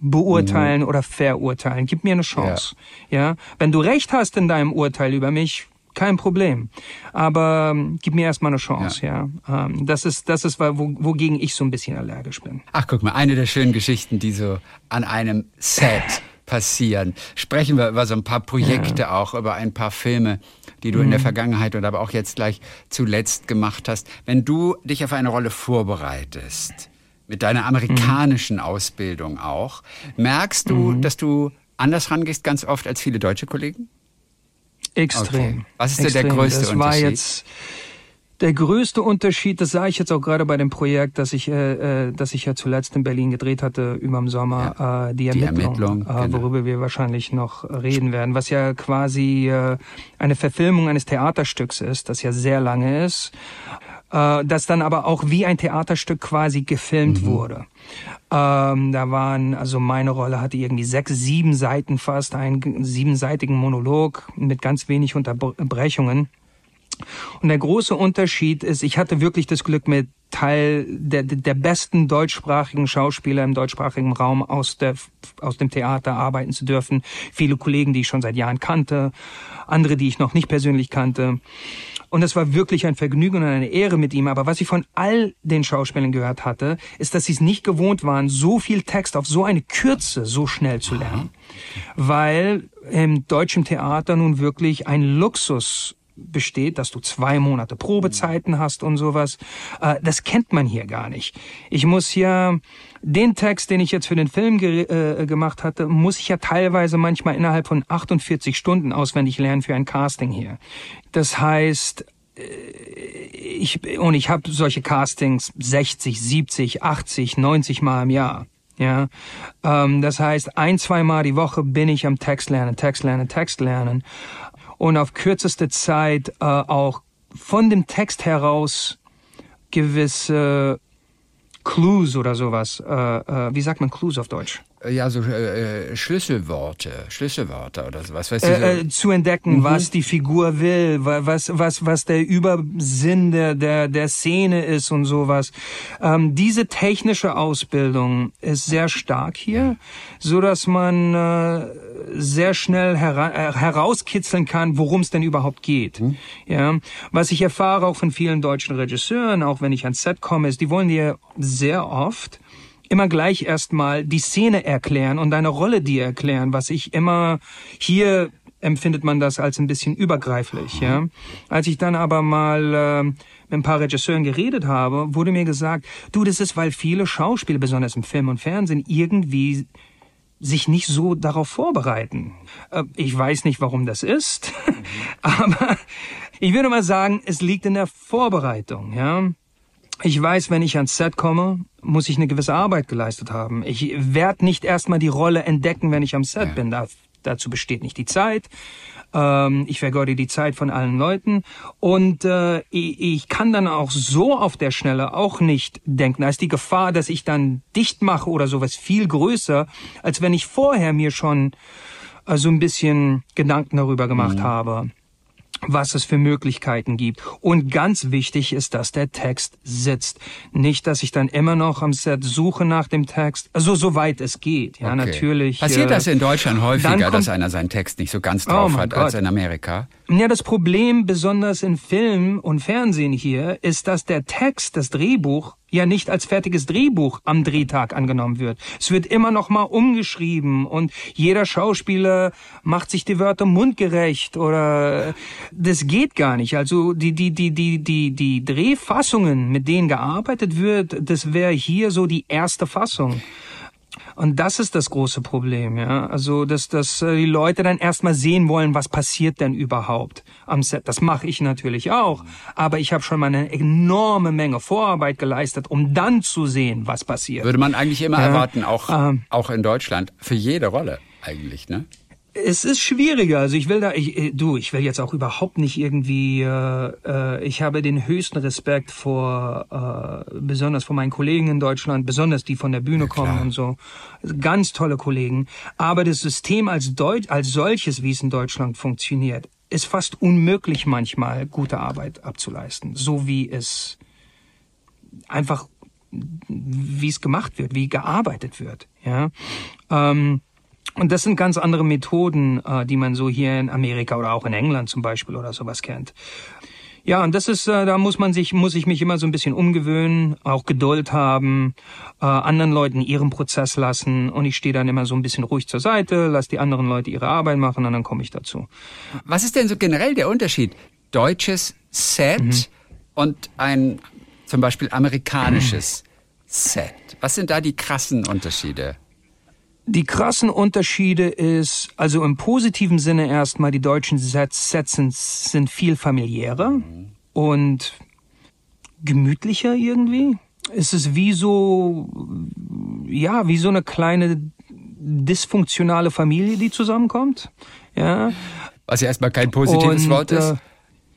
beurteilen oder verurteilen. Gib mir eine Chance. Ja. Wenn du recht hast in deinem Urteil über mich, kein Problem. Aber ähm, gib mir erstmal eine Chance, ja. Ähm, das ist, das ist, wo, wogegen ich so ein bisschen allergisch bin. Ach, guck mal, eine der schönen Geschichten, die so an einem Set passieren. Sprechen wir über so ein paar Projekte auch, über ein paar Filme, die du in Mhm. der Vergangenheit und aber auch jetzt gleich zuletzt gemacht hast. Wenn du dich auf eine Rolle vorbereitest, mit deiner amerikanischen Ausbildung auch, merkst du, Mhm. dass du anders rangehst ganz oft als viele deutsche Kollegen? Extrem. Okay. Was ist denn der größte das Unterschied? War jetzt der größte Unterschied, das sah ich jetzt auch gerade bei dem Projekt, das ich, äh, äh, das ich ja zuletzt in Berlin gedreht hatte überm Sommer, äh, die Die Ermittlung, Ermittlung, äh, genau. worüber wir wahrscheinlich noch reden werden, was ja quasi äh, eine Verfilmung eines Theaterstücks ist, das ja sehr lange ist, äh, das dann aber auch wie ein Theaterstück quasi gefilmt wurde. Ähm, da waren, also meine Rolle hatte irgendwie sechs, sieben Seiten fast, einen siebenseitigen Monolog mit ganz wenig Unterbrechungen. Und der große Unterschied ist, ich hatte wirklich das Glück, mit Teil der, der besten deutschsprachigen Schauspieler im deutschsprachigen Raum aus, der, aus dem Theater arbeiten zu dürfen. Viele Kollegen, die ich schon seit Jahren kannte, andere, die ich noch nicht persönlich kannte. Und es war wirklich ein Vergnügen und eine Ehre mit ihm. Aber was ich von all den Schauspielern gehört hatte, ist, dass sie es nicht gewohnt waren, so viel Text auf so eine Kürze so schnell zu lernen. Weil im deutschen Theater nun wirklich ein Luxus besteht, dass du zwei Monate Probezeiten hast und sowas. Äh, das kennt man hier gar nicht. Ich muss ja den Text, den ich jetzt für den Film ge äh, gemacht hatte, muss ich ja teilweise manchmal innerhalb von 48 Stunden auswendig lernen für ein Casting hier. Das heißt, äh, ich und ich habe solche Castings 60, 70, 80, 90 Mal im Jahr. Ja, ähm, das heißt, ein, zweimal die Woche bin ich am Text lernen, Text lernen, Text lernen und auf kürzeste Zeit äh, auch von dem Text heraus gewisse Clues oder sowas. Äh, äh, wie sagt man Clues auf Deutsch? Ja, so äh, Schlüsselworte, Schlüsselwörter oder sowas. Weißt du, so, Äh, äh, zu entdecken, was die Figur will, wa- was was was der Übersinn der der der Szene ist und sowas. Ähm, diese technische Ausbildung ist sehr stark hier, so dass man äh, sehr schnell hera äh, herauskitzeln kann, worum es denn überhaupt geht. Ja, was ich erfahre auch von vielen deutschen Regisseuren, auch wenn ich ans Set komme, ist, die wollen dir sehr oft immer gleich erstmal die Szene erklären und deine Rolle dir erklären, was ich immer hier empfindet man das als ein bisschen übergreiflich. Ja? Als ich dann aber mal äh, mit ein paar Regisseuren geredet habe, wurde mir gesagt, du, das ist, weil viele Schauspieler, besonders im Film und Fernsehen, irgendwie sich nicht so darauf vorbereiten. Äh, ich weiß nicht, warum das ist, aber ich würde mal sagen, es liegt in der Vorbereitung. Ja? Ich weiß, wenn ich ans Set komme, muss ich eine gewisse Arbeit geleistet haben. Ich werde nicht erstmal die Rolle entdecken, wenn ich am Set ja. bin. Da Dazu besteht nicht die Zeit. Ähm, ich vergeude die Zeit von allen Leuten. Und äh, ich, kann dann auch so auf der Schnelle auch nicht denken. Da ist die Gefahr, dass ich dann dicht mache oder sowas viel größer, als wenn ich vorher mir schon äh, so ein bisschen Gedanken darüber gemacht mhm. habe was es für Möglichkeiten gibt. Und ganz wichtig ist, dass der Text sitzt. Nicht, dass ich dann immer noch am Set suche nach dem Text. Also soweit es geht. Ja, okay. natürlich. Passiert äh, das in Deutschland häufiger, dass einer seinen Text nicht so ganz drauf oh hat Gott. als in Amerika? Ja, das Problem, besonders in Film und Fernsehen hier, ist, dass der Text, das Drehbuch, ja nicht als fertiges Drehbuch am Drehtag angenommen wird. Es wird immer noch mal umgeschrieben und jeder Schauspieler macht sich die Wörter mundgerecht oder das geht gar nicht. Also die die die die die die Drehfassungen, mit denen gearbeitet wird, das wäre hier so die erste Fassung. Und das ist das große Problem, ja. Also, dass, dass äh, die Leute dann erstmal sehen wollen, was passiert denn überhaupt am Set. Das mache ich natürlich auch. Aber ich habe schon mal eine enorme Menge Vorarbeit geleistet, um dann zu sehen, was passiert. Würde man eigentlich immer ja, erwarten, auch, ähm, auch in Deutschland, für jede Rolle eigentlich, ne? Es ist schwieriger. Also ich will da, ich, äh, du, ich will jetzt auch überhaupt nicht irgendwie. Äh, äh, ich habe den höchsten Respekt vor, äh, besonders vor meinen Kollegen in Deutschland, besonders die von der Bühne ja, kommen und so. Ganz tolle Kollegen. Aber das System als Deut als solches, wie es in Deutschland funktioniert, ist fast unmöglich manchmal gute Arbeit abzuleisten, so wie es einfach wie es gemacht wird, wie gearbeitet wird. Ja. Ähm, und das sind ganz andere Methoden, äh, die man so hier in Amerika oder auch in England zum Beispiel oder sowas kennt. Ja, und das ist, äh, da muss man sich, muss ich mich immer so ein bisschen umgewöhnen, auch Geduld haben, äh, anderen Leuten ihren Prozess lassen und ich stehe dann immer so ein bisschen ruhig zur Seite, lass die anderen Leute ihre Arbeit machen und dann komme ich dazu. Was ist denn so generell der Unterschied? Deutsches Set mhm. und ein zum Beispiel amerikanisches Set. Was sind da die krassen Unterschiede? Die krassen Unterschiede ist, also im positiven Sinne erstmal, die deutschen Sets, sind, sind viel familiärer mhm. und gemütlicher irgendwie. Es ist wie so, ja, wie so eine kleine dysfunktionale Familie, die zusammenkommt. Ja. Was ja erstmal kein positives und, Wort ist. Äh,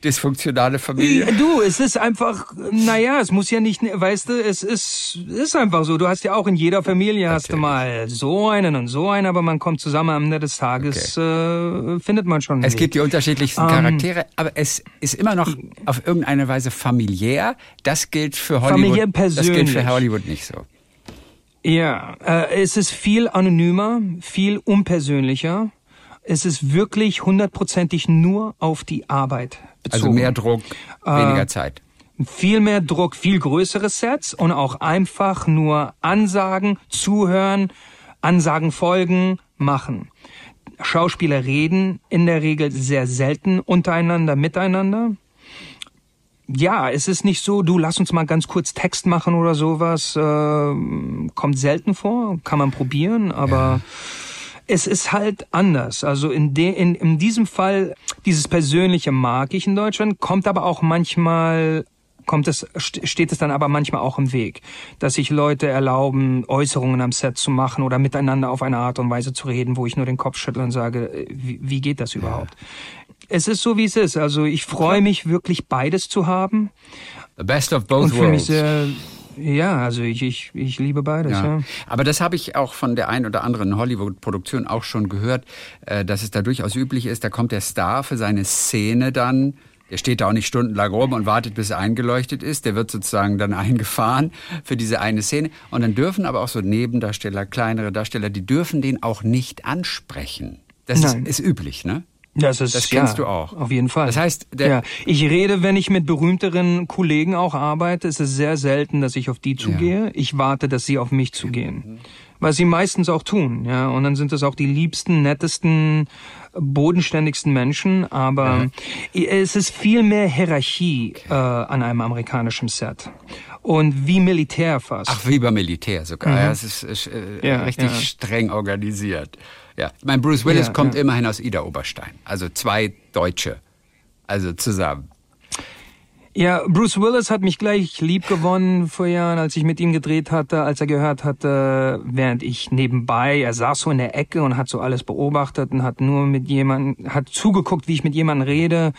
dysfunktionale Familie? Du, es ist einfach, naja, es muss ja nicht, weißt du, es ist, ist einfach so. Du hast ja auch in jeder Familie Natürlich. hast du mal so einen und so einen, aber man kommt zusammen am Ende des Tages, okay. äh, findet man schon. Es gibt die unterschiedlichsten ähm, Charaktere, aber es ist immer noch auf irgendeine Weise familiär. Das gilt für Hollywood. Familiär persönlich. Das gilt für Hollywood nicht so. Ja, äh, es ist viel anonymer, viel unpersönlicher. Es ist wirklich hundertprozentig nur auf die Arbeit bezogen. Also mehr Druck, weniger äh, Zeit. Viel mehr Druck, viel größere Sets und auch einfach nur Ansagen, zuhören, Ansagen folgen, machen. Schauspieler reden in der Regel sehr selten untereinander, miteinander. Ja, es ist nicht so, du lass uns mal ganz kurz Text machen oder sowas. Äh, kommt selten vor, kann man probieren, aber ja es ist halt anders. Also in, de, in, in diesem Fall, dieses Persönliche mag ich in Deutschland, kommt aber auch manchmal kommt es, steht es dann aber manchmal auch im Weg, dass sich Leute erlauben, Äußerungen am Set zu machen oder miteinander auf eine Art und Weise zu reden, wo ich nur den Kopf schüttle und sage, wie, wie geht das überhaupt? Ja. Es ist so, wie es ist. Also ich freue mich wirklich, beides zu haben. The best of both worlds. Ja, also ich, ich, ich liebe beides. Ja. ja. Aber das habe ich auch von der ein oder anderen Hollywood-Produktion auch schon gehört, äh, dass es da durchaus üblich ist, da kommt der Star für seine Szene dann der steht da auch nicht stundenlang rum und wartet, bis er eingeleuchtet ist. Der wird sozusagen dann eingefahren für diese eine Szene. Und dann dürfen aber auch so Nebendarsteller, kleinere Darsteller, die dürfen den auch nicht ansprechen. Das ist, ist, üblich, ne? Das ist Das kennst ja, du auch. Auf jeden Fall. Das heißt, ja, ich rede, wenn ich mit berühmteren Kollegen auch arbeite, ist es sehr selten, dass ich auf die zugehe. Ich warte, dass sie auf mich zugehen. Was sie meistens auch tun, ja. Und dann sind es auch die liebsten, nettesten, bodenständigsten Menschen. Aber es ist viel mehr Hierarchie äh, an einem amerikanischen Set. Und wie Militär fast. Ach, wie beim Militär sogar. Ja, es ist äh, Mhm. Ja, richtig ja. streng organisiert. Ja, mein Bruce Willis Ja, kommt ja. immerhin aus Ida Oberstein. Also zwei Deutsche. Also zusammen. Ja, Bruce Willis hat mich gleich lieb gewonnen vor Jahren, als ich mit ihm gedreht hatte, als er gehört hatte, während ich nebenbei, er saß so in der Ecke und hat so alles beobachtet und hat nur mit jemandem, hat zugeguckt, wie ich mit jemandem rede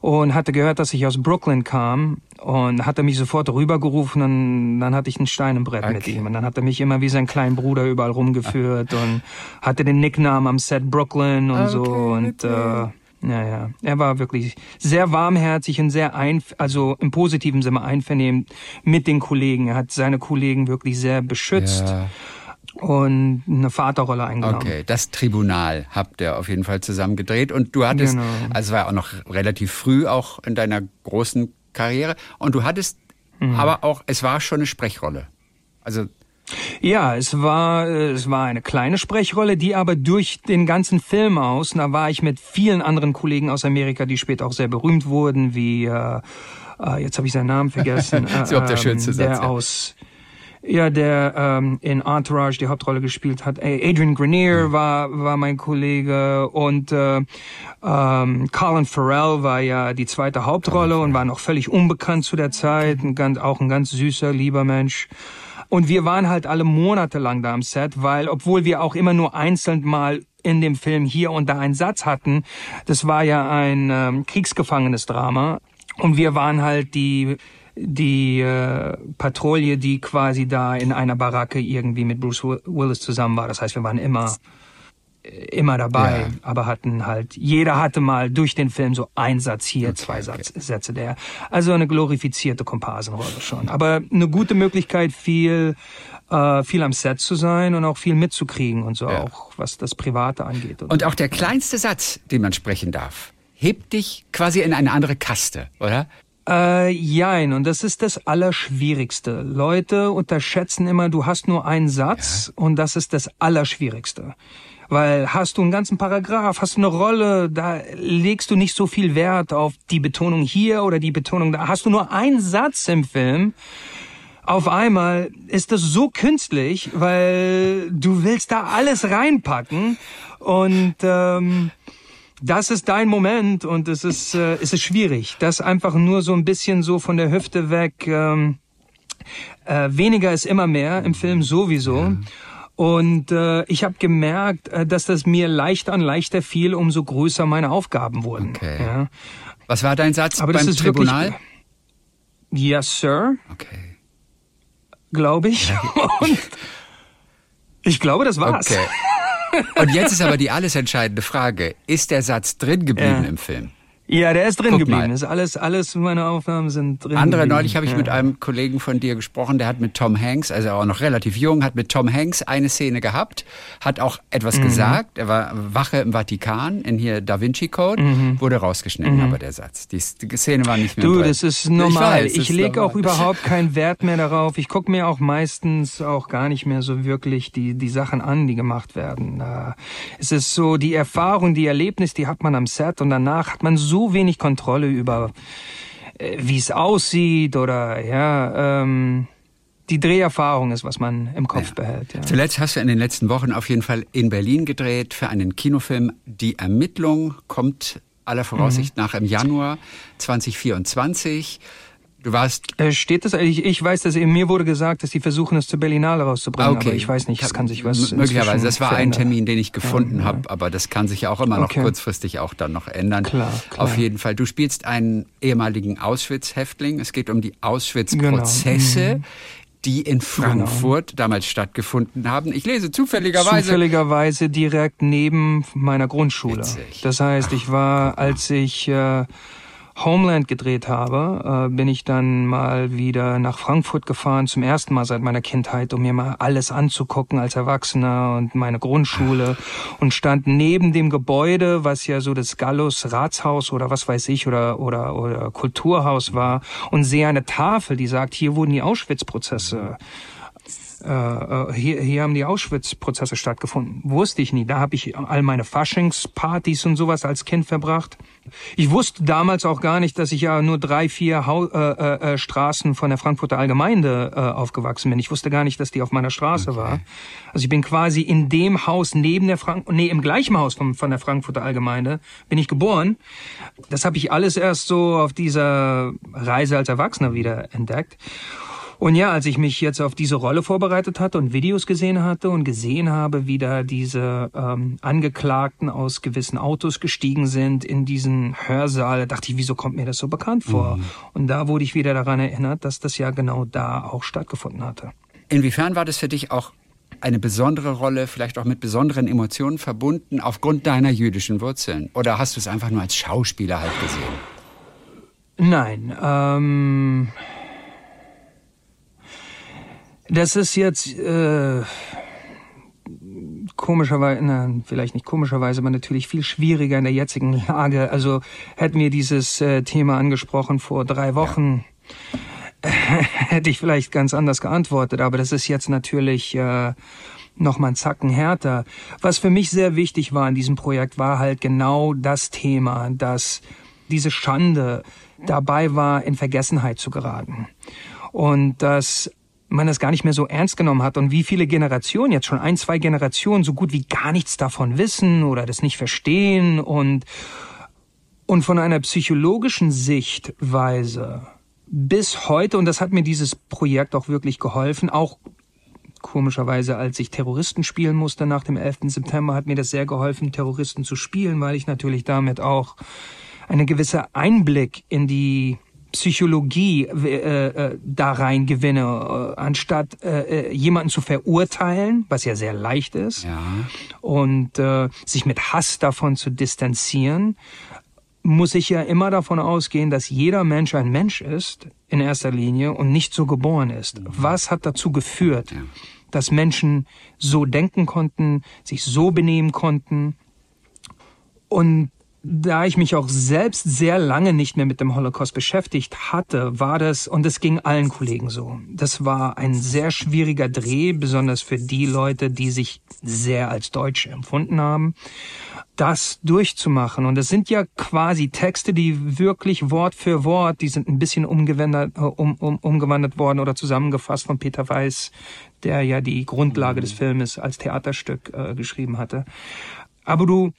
und hatte gehört, dass ich aus Brooklyn kam und hat er mich sofort rübergerufen und dann hatte ich einen Stein im Brett mit Okay. ihm und dann hat er mich immer wie sein kleinen Bruder überall rumgeführt und hatte den Nicknamen am Set Brooklyn und so und äh, ja, ja. Er war wirklich sehr warmherzig und sehr ein, also im positiven Sinne einvernehmend mit den Kollegen. Er hat seine Kollegen wirklich sehr beschützt Ja. Und eine Vaterrolle eingenommen. Okay, das Tribunal habt ihr auf jeden Fall zusammen gedreht und du hattest, Genau. also es war ja auch noch relativ früh auch in deiner großen Karriere und du hattest Mhm. aber auch, es war schon eine Sprechrolle. Also Ja, es war, äh, es war eine kleine Sprechrolle, die aber durch den ganzen Film aus, da war ich mit vielen anderen Kollegen aus Amerika, die später auch sehr berühmt wurden, wie, äh, äh, jetzt habe ich seinen Namen vergessen. Überhaupt der ähm, schönste Satz, Der ja. aus, ja, der ähm, in Entourage die Hauptrolle gespielt hat. Adrian Grenier Mhm. war, war mein Kollege und äh, ähm, Colin Farrell war ja die zweite Hauptrolle und war noch völlig unbekannt zu der Zeit, ein ganz, auch ein ganz süßer, lieber Mensch. Und wir waren halt alle monatelang da am Set, weil obwohl wir auch immer nur einzeln mal in dem Film hier und da einen Satz hatten, das war ja ein ähm, kriegsgefangenes Drama und wir waren halt die die äh, Patrouille, die quasi da in einer Baracke irgendwie mit Bruce Will- Willis zusammen war. Das heißt, wir waren immer äh, immer dabei, Ja. aber hatten halt jeder hatte mal durch den Film so ein Satz hier, zwei okay. Satz, Sätze der. Also eine glorifizierte Komparsenrolle schon, aber eine gute Möglichkeit viel äh, viel am Set zu sein und auch viel mitzukriegen und so Ja. auch was das Private angeht. Und auch der kleinste Satz, den man sprechen darf, hebt dich quasi in eine andere Kaste, oder? Äh, jein, und das ist das Allerschwierigste. Leute unterschätzen immer, du hast nur einen Satz und das ist das Allerschwierigste. Weil hast du einen ganzen Paragraph, hast du eine Rolle, da legst du nicht so viel Wert auf die Betonung hier oder die Betonung da. Hast du nur einen Satz im Film, auf einmal ist das so künstlich, weil du willst da alles reinpacken und ähm, das ist dein Moment und es ist äh, es ist schwierig, das einfach nur so ein bisschen so von der Hüfte weg. Ähm, äh, weniger ist immer mehr im Film sowieso. Und äh, ich habe gemerkt, äh, dass das mir leichter und leichter fiel, umso größer meine Aufgaben wurden. Okay. Ja. Was war dein Satz Aber das beim ist Tribunal? wirklich. Yes, sir, Okay. glaube ich. Und ich glaube, das war's. Okay. Und jetzt ist aber die alles entscheidende Frage. Ist der Satz drin geblieben Ja. im Film? Ja, der ist drin Guck geblieben. mal. Ist alles, alles meine Aufnahmen sind drin. Andere geblieben. neulich habe ich ja. mit einem Kollegen von dir gesprochen, der hat mit Tom Hanks, also auch noch relativ jung, hat mit Tom Hanks eine Szene gehabt, hat auch etwas Mhm. gesagt. Er war Wache im Vatikan in hier Da Vinci Code, wurde rausgeschnitten, aber der Satz. Die, Szene war nicht mehr Mhm. Du, drin. das ist normal. Ich, ist lege auch überhaupt keinen Wert mehr darauf. Ich gucke mir auch meistens auch gar nicht mehr so wirklich die, die Sachen an, die gemacht werden. Äh, Es ist so, die Erfahrung, die Erlebnis, die hat man am Set und danach hat man so wenig Kontrolle über, äh, wie es aussieht oder, ja, ähm, die Dreherfahrung ist, was man im Kopf behält. Ja. Zuletzt hast du in den letzten Wochen auf jeden Fall in Berlin gedreht für einen Kinofilm. Die Ermittlung kommt aller Voraussicht Mhm. nach im Januar 2024. Du warst Äh, Steht das eigentlich? Ich weiß, dass eben mir wurde gesagt, dass die versuchen, es zur Berlinale rauszubringen, okay. aber ich weiß nicht, es kann sich was. M- Möglicherweise, das war ein verändern. Termin, den ich gefunden Ja, habe, aber das kann sich ja auch immer noch Okay. kurzfristig auch dann noch ändern. Klar, klar. Auf jeden Fall. Du spielst einen ehemaligen Auschwitz-Häftling. Es geht um die Auschwitz-Prozesse. Genau. Mhm. Die in Frankfurt damals stattgefunden haben. Ich lese zufälligerweise. Zufälligerweise direkt neben meiner Grundschule. Witzig. Das heißt, ich war, als ich äh, Homeland gedreht habe, äh, bin ich dann mal wieder nach Frankfurt gefahren, zum ersten Mal seit meiner Kindheit, um mir mal alles anzugucken als Erwachsener und meine Grundschule und stand neben dem Gebäude, was ja so das Gallus Ratshaus oder was weiß ich oder, oder, oder Kulturhaus war und sehe eine Tafel, die sagt, hier wurden die Auschwitz-Prozesse äh, äh, hier, hier haben die Auschwitz-Prozesse stattgefunden. Wusste ich nie. Da habe ich all meine Faschingspartys und sowas als Kind verbracht. Ich wusste damals auch gar nicht, dass ich ja nur drei, vier Hau äh, äh, äh, Straßen von der Frankfurter Allgemeinde äh, aufgewachsen bin. Ich wusste gar nicht, dass die auf meiner Straße okay. war. Also ich bin quasi in dem Haus neben der Frank nee, im gleichen Haus von, von der Frankfurter Allgemeinde bin ich geboren. Das habe ich alles erst so auf dieser Reise als Erwachsener wieder entdeckt. Und ja, als ich mich jetzt auf diese Rolle vorbereitet hatte und Videos gesehen hatte und gesehen habe, wie da diese ähm, Angeklagten aus gewissen Autos gestiegen sind in diesen Hörsaal, dachte ich, wieso kommt mir das so bekannt vor? Mhm. Und da wurde ich wieder daran erinnert, dass das ja genau da auch stattgefunden hatte. Inwiefern war das für dich auch eine besondere Rolle, vielleicht auch mit besonderen Emotionen verbunden, aufgrund deiner jüdischen Wurzeln? Oder hast du es einfach nur als Schauspieler halt gesehen? Nein, ähm, das ist jetzt äh, komischerweise, na, vielleicht nicht komischerweise, aber natürlich viel schwieriger in der jetzigen Lage. Also hätten wir dieses äh, Thema angesprochen vor drei Wochen, ja. hätte ich vielleicht ganz anders geantwortet. Aber das ist jetzt natürlich äh, noch mal ein Zacken härter. Was für mich sehr wichtig war in diesem Projekt, war halt genau das Thema, dass diese Schande dabei war, in Vergessenheit zu geraten. Und dass man das gar nicht mehr so ernst genommen hat und wie viele Generationen, jetzt schon ein, zwei Generationen, so gut wie gar nichts davon wissen oder das nicht verstehen und, und von einer psychologischen Sichtweise bis heute, und das hat mir dieses Projekt auch wirklich geholfen, auch komischerweise, als ich Terroristen spielen musste nach dem 11. September, hat mir das sehr geholfen, Terroristen zu spielen, weil ich natürlich damit auch eine gewisse Einblick in die Psychologie äh, äh, da rein gewinne, äh, anstatt äh, äh, jemanden zu verurteilen, was ja sehr leicht ist, ja. und äh, sich mit Hass davon zu distanzieren, muss ich ja immer davon ausgehen, dass jeder Mensch ein Mensch ist in erster Linie und nicht so geboren ist. Mhm. Was hat dazu geführt, ja. dass Menschen so denken konnten, sich so benehmen konnten? Und da ich mich auch selbst sehr lange nicht mehr mit dem Holocaust beschäftigt hatte, war das, und es ging allen Kollegen so, das war ein sehr schwieriger Dreh, besonders für die Leute, die sich sehr als Deutsch empfunden haben, das durchzumachen. Und es sind ja quasi Texte, die wirklich Wort für Wort, die sind ein bisschen umgewandert, um, um, umgewandert worden oder zusammengefasst von Peter Weiß, der ja die Grundlage des Filmes als Theaterstück äh, geschrieben hatte. Aber du,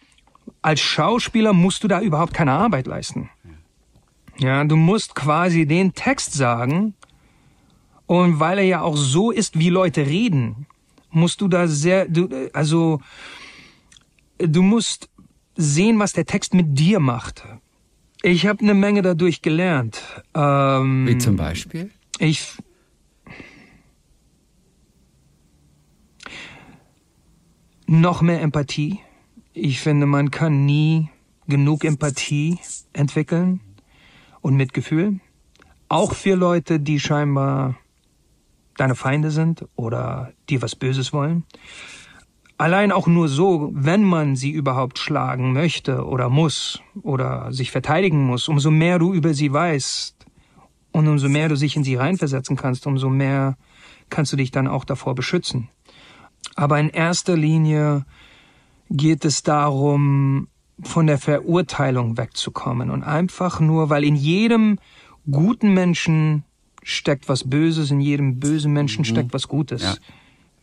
als Schauspieler musst du da überhaupt keine Arbeit leisten. Ja, du musst quasi den Text sagen und weil er ja auch so ist, wie Leute reden, musst du da sehr, du, also du musst sehen, was der Text mit dir macht. Ich habe eine Menge dadurch gelernt. Ähm, wie zum Beispiel? Ich noch mehr Empathie ich finde, man kann nie genug Empathie entwickeln und Mitgefühl. Auch für Leute, die scheinbar deine Feinde sind oder dir was Böses wollen. Allein auch nur so, wenn man sie überhaupt schlagen möchte oder muss oder sich verteidigen muss, umso mehr du über sie weißt und umso mehr du sich in sie reinversetzen kannst, umso mehr kannst du dich dann auch davor beschützen. Aber in erster Linie geht es darum, von der Verurteilung wegzukommen und einfach nur, weil in jedem guten Menschen steckt was Böses, in jedem bösen Menschen mhm. steckt was Gutes. Ja.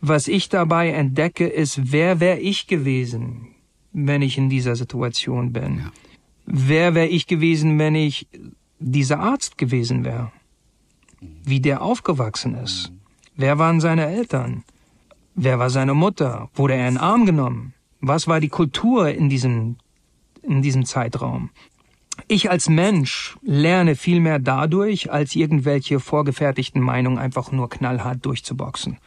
Was ich dabei entdecke, ist, wer wäre ich gewesen, wenn ich in dieser Situation bin? Ja. Wer wäre ich gewesen, wenn ich dieser Arzt gewesen wäre? Wie der aufgewachsen ist? Mhm. Wer waren seine Eltern? Wer war seine Mutter? Wurde er in den Arm genommen? Was war die Kultur in diesem, in diesem Zeitraum? Ich als Mensch lerne viel mehr dadurch, als irgendwelche vorgefertigten Meinungen einfach nur knallhart durchzuboxen.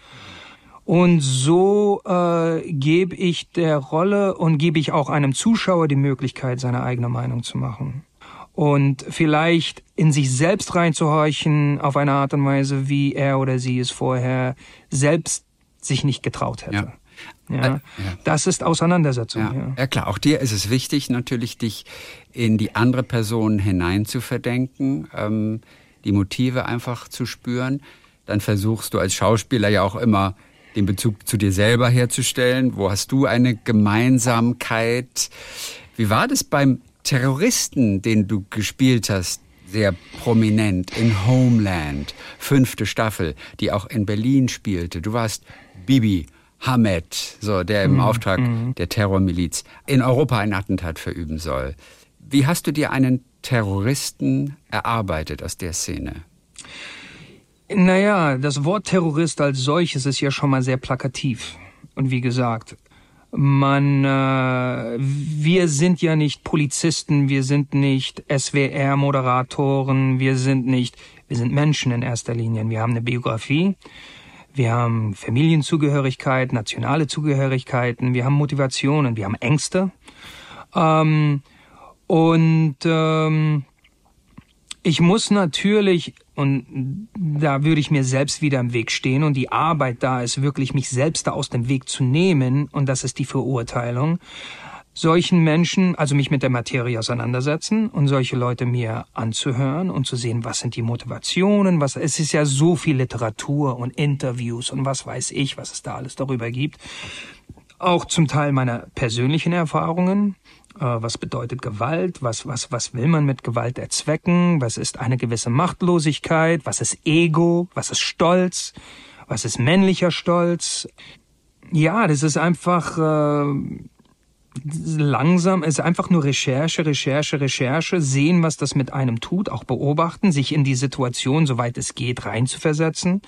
Und so äh, gebe ich der Rolle und gebe ich auch einem Zuschauer die Möglichkeit, seine eigene Meinung zu machen. und vielleicht in sich selbst reinzuhorchen auf eine Art und Weise, wie er oder sie es vorher selbst sich nicht getraut hätte. Ja. Ja, Äh, ja. Das ist Auseinandersetzung. Ja. Ja. ja, klar. Auch dir ist es wichtig, natürlich dich in die andere Person hinein zu verdenken, ähm, die Motive einfach zu spüren. Dann versuchst du als Schauspieler ja auch immer den Bezug zu dir selber herzustellen. Wo hast du eine Gemeinsamkeit? Wie war das beim Terroristen, den du gespielt hast? Sehr prominent in Homeland, fünfte Staffel, die auch in Berlin spielte. Du warst Bibi Hamed, so, der im Auftrag der Terrormiliz in Europa ein Attentat verüben soll. Wie hast du dir einen Terroristen erarbeitet aus der Szene? Naja, das Wort Terrorist als solches ist ja schon mal sehr plakativ. Und wie gesagt, man, äh, wir sind ja nicht Polizisten, wir sind nicht SWR-Moderatoren, wir sind nicht, wir sind Menschen in erster Linie. Wir haben eine Biografie, wir haben Familienzugehörigkeit, nationale Zugehörigkeiten, wir haben Motivationen, wir haben Ängste. Ähm, und ähm, ich muss natürlich, und da würde ich mir selbst wieder im Weg stehen, und die Arbeit da ist wirklich, mich selbst da aus dem Weg zu nehmen, und das ist die Verurteilung, solchen Menschen, also mich mit der Materie auseinandersetzen und solche Leute mir anzuhören und zu sehen, was sind die Motivationen, was, es ist ja so viel Literatur und Interviews und was weiß ich, was es da alles darüber gibt. Auch zum Teil meiner persönlichen Erfahrungen, äh, was bedeutet Gewalt, was, was, was will man mit Gewalt erzwecken, was ist eine gewisse Machtlosigkeit, was ist Ego, was ist Stolz, was ist männlicher Stolz. Ja, das ist einfach äh, langsam, es ist einfach nur Recherche, Recherche, Recherche, sehen, was das mit einem tut, auch beobachten, sich in die Situation, soweit es geht, reinzuversetzen.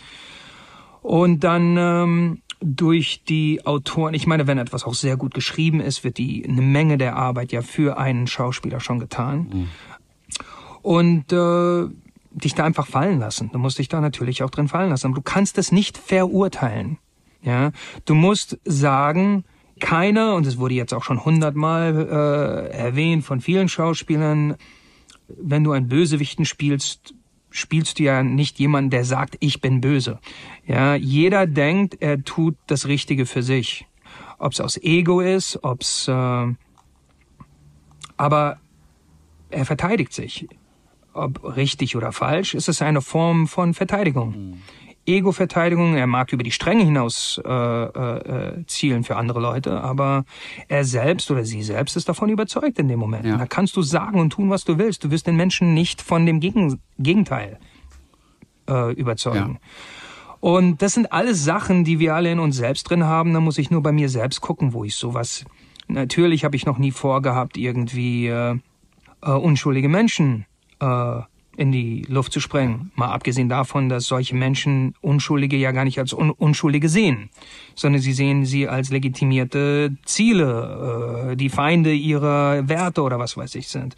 Und dann ähm, durch die Autoren, ich meine, wenn etwas auch sehr gut geschrieben ist, wird die eine Menge der Arbeit ja für einen Schauspieler schon getan. Und äh, dich da einfach fallen lassen. Du musst dich da natürlich auch drin fallen lassen. Aber du kannst es nicht verurteilen. Ja, du musst sagen, keiner, und es wurde jetzt auch schon hundertmal äh, erwähnt von vielen Schauspielern, wenn du einen Bösewichten spielst, spielst du ja nicht jemanden, der sagt, ich bin böse. Ja, jeder denkt, er tut das Richtige für sich. Ob es aus Ego ist, ob's, äh, aber er verteidigt sich. Ob richtig oder falsch, ist es eine Form von Verteidigung. Ego-Verteidigung, er mag über die Stränge hinaus äh, äh, zielen für andere Leute, aber er selbst oder sie selbst ist davon überzeugt in dem Moment. Ja. Da kannst du sagen und tun, was du willst. Du wirst den Menschen nicht von dem Gegen Gegenteil äh, überzeugen. Und das sind alles Sachen, die wir alle in uns selbst drin haben. Da muss ich nur bei mir selbst gucken, wo ich sowas. Natürlich habe ich noch nie vorgehabt, irgendwie äh, äh, unschuldige Menschen äh, in die Luft zu sprengen. Mal abgesehen davon, dass solche Menschen Unschuldige ja gar nicht als Un Unschuldige sehen, sondern sie sehen sie als legitimierte Ziele, äh, die Feinde ihrer Werte oder was weiß ich sind.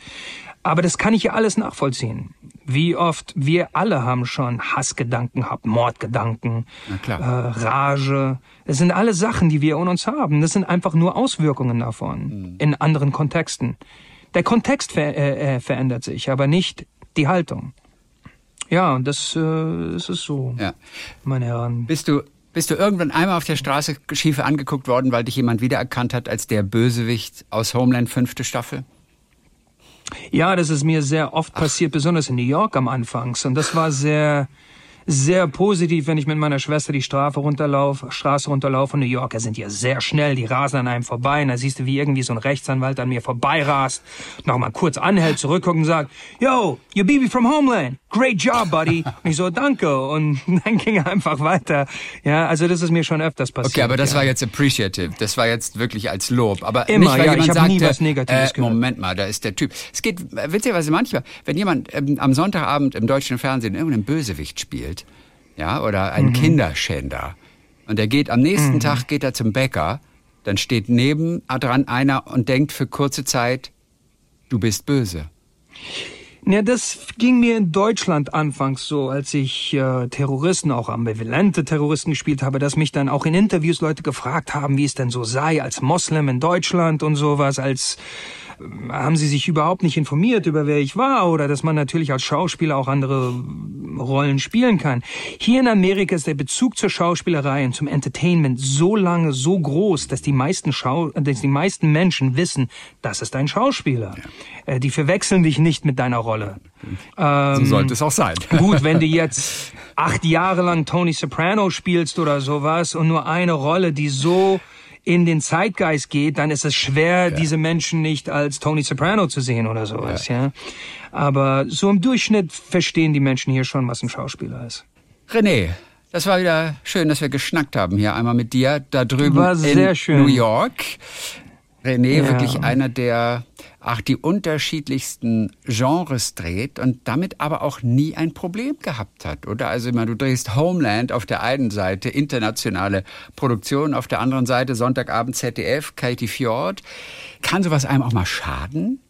Aber das kann ich ja alles nachvollziehen. Wie oft wir alle haben schon Hassgedanken gehabt, Mordgedanken, äh, Rage. Das sind alle Sachen, die wir in uns haben. Das sind einfach nur Auswirkungen davon in anderen Kontexten. Der Kontext ver äh, äh, verändert sich, aber nicht die Haltung. Ja, und das, äh, das ist so, Ja. meine Herren. Bist du, bist du irgendwann einmal auf der Straße schief angeguckt worden, weil dich jemand wiedererkannt hat als der Bösewicht aus Homeland fünfte Staffel? Ja, das ist mir sehr oft passiert, besonders in New York am Anfangs. Und das war sehr, sehr positiv, wenn ich mit meiner Schwester die Straße runterlaufe, Straße runterlaufe. Und New Yorker sind ja sehr schnell, die rasen an einem vorbei. Und da siehst du, wie irgendwie so ein Rechtsanwalt an mir vorbeirast, nochmal kurz anhält, zurückguckt und sagt, Yo, you Bibi from Homeland. Great job, buddy. Und ich so, danke. Und dann ging er einfach weiter. Ja, also das ist mir schon öfters passiert. Okay, aber das ja. war jetzt appreciative. Das war jetzt wirklich als Lob. Aber Immer, nicht, weil ja, jemand ich hab sagte, nie was Negatives äh. Moment mal, da ist der Typ. Es geht äh, witzigerweise manchmal, wenn jemand ähm, am Sonntagabend im deutschen Fernsehen irgendeinen Bösewicht spielt, ja, oder einen Mhm. Kinderschänder, und der geht am nächsten Tag geht er zum Bäcker, dann steht neben dran einer und denkt für kurze Zeit, du bist böse. Ja, das ging mir in Deutschland anfangs so, als ich äh, Terroristen, auch ambivalente Terroristen gespielt habe, dass mich dann auch in Interviews Leute gefragt haben, wie es denn so sei als Moslem in Deutschland und sowas, als haben sie sich überhaupt nicht informiert über wer ich war oder dass man natürlich als Schauspieler auch andere Rollen spielen kann. Hier in Amerika ist der Bezug zur Schauspielerei und zum Entertainment so lange, so groß, dass die meisten Schau dass die meisten Menschen wissen, das ist ein Schauspieler. Ja. Äh, die verwechseln dich nicht mit deiner Rolle. Ähm, so sollte es auch sein. Gut, wenn du jetzt acht Jahre lang Tony Soprano spielst oder sowas und nur eine Rolle, die so in den Zeitgeist geht, dann ist es schwer, ja. diese Menschen nicht als Tony Soprano zu sehen oder sowas, ja. ja. Aber so im Durchschnitt verstehen die Menschen hier schon, was ein Schauspieler ist. René, das war wieder schön, dass wir geschnackt haben hier einmal mit dir da drüben war sehr in schön. New York. René, ja. wirklich einer, der auch die unterschiedlichsten Genres dreht und damit aber auch nie ein Problem gehabt hat, oder? Also immer, du drehst Homeland auf der einen Seite, internationale Produktion, auf der anderen Seite Sonntagabend ZDF, Katie Fjord. Kann sowas einem auch mal schaden?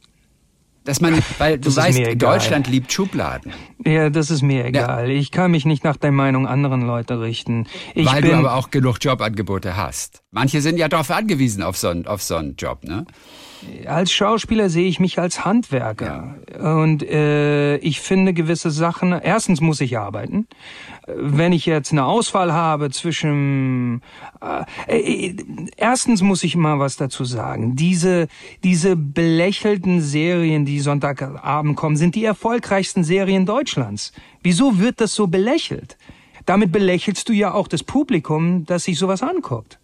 Dass man, weil du weißt, Deutschland liebt Schubladen. Ja, das ist mir egal. Ja. Ich kann mich nicht nach der Meinung anderer Leute richten. Ich weil du aber auch genug Jobangebote hast. Manche sind ja darauf angewiesen auf so einen, auf so einen Job, ne? Als Schauspieler sehe ich mich als Handwerker. Ja. Und äh, ich finde gewisse Sachen, erstens muss ich arbeiten. Wenn ich jetzt eine Auswahl habe zwischen äh, äh, erstens muss ich mal was dazu sagen. Diese, diese belächelten Serien, die Sonntagabend kommen, sind die erfolgreichsten Serien Deutschlands. Wieso wird das so belächelt? Damit belächelst du ja auch das Publikum, das sich sowas anguckt.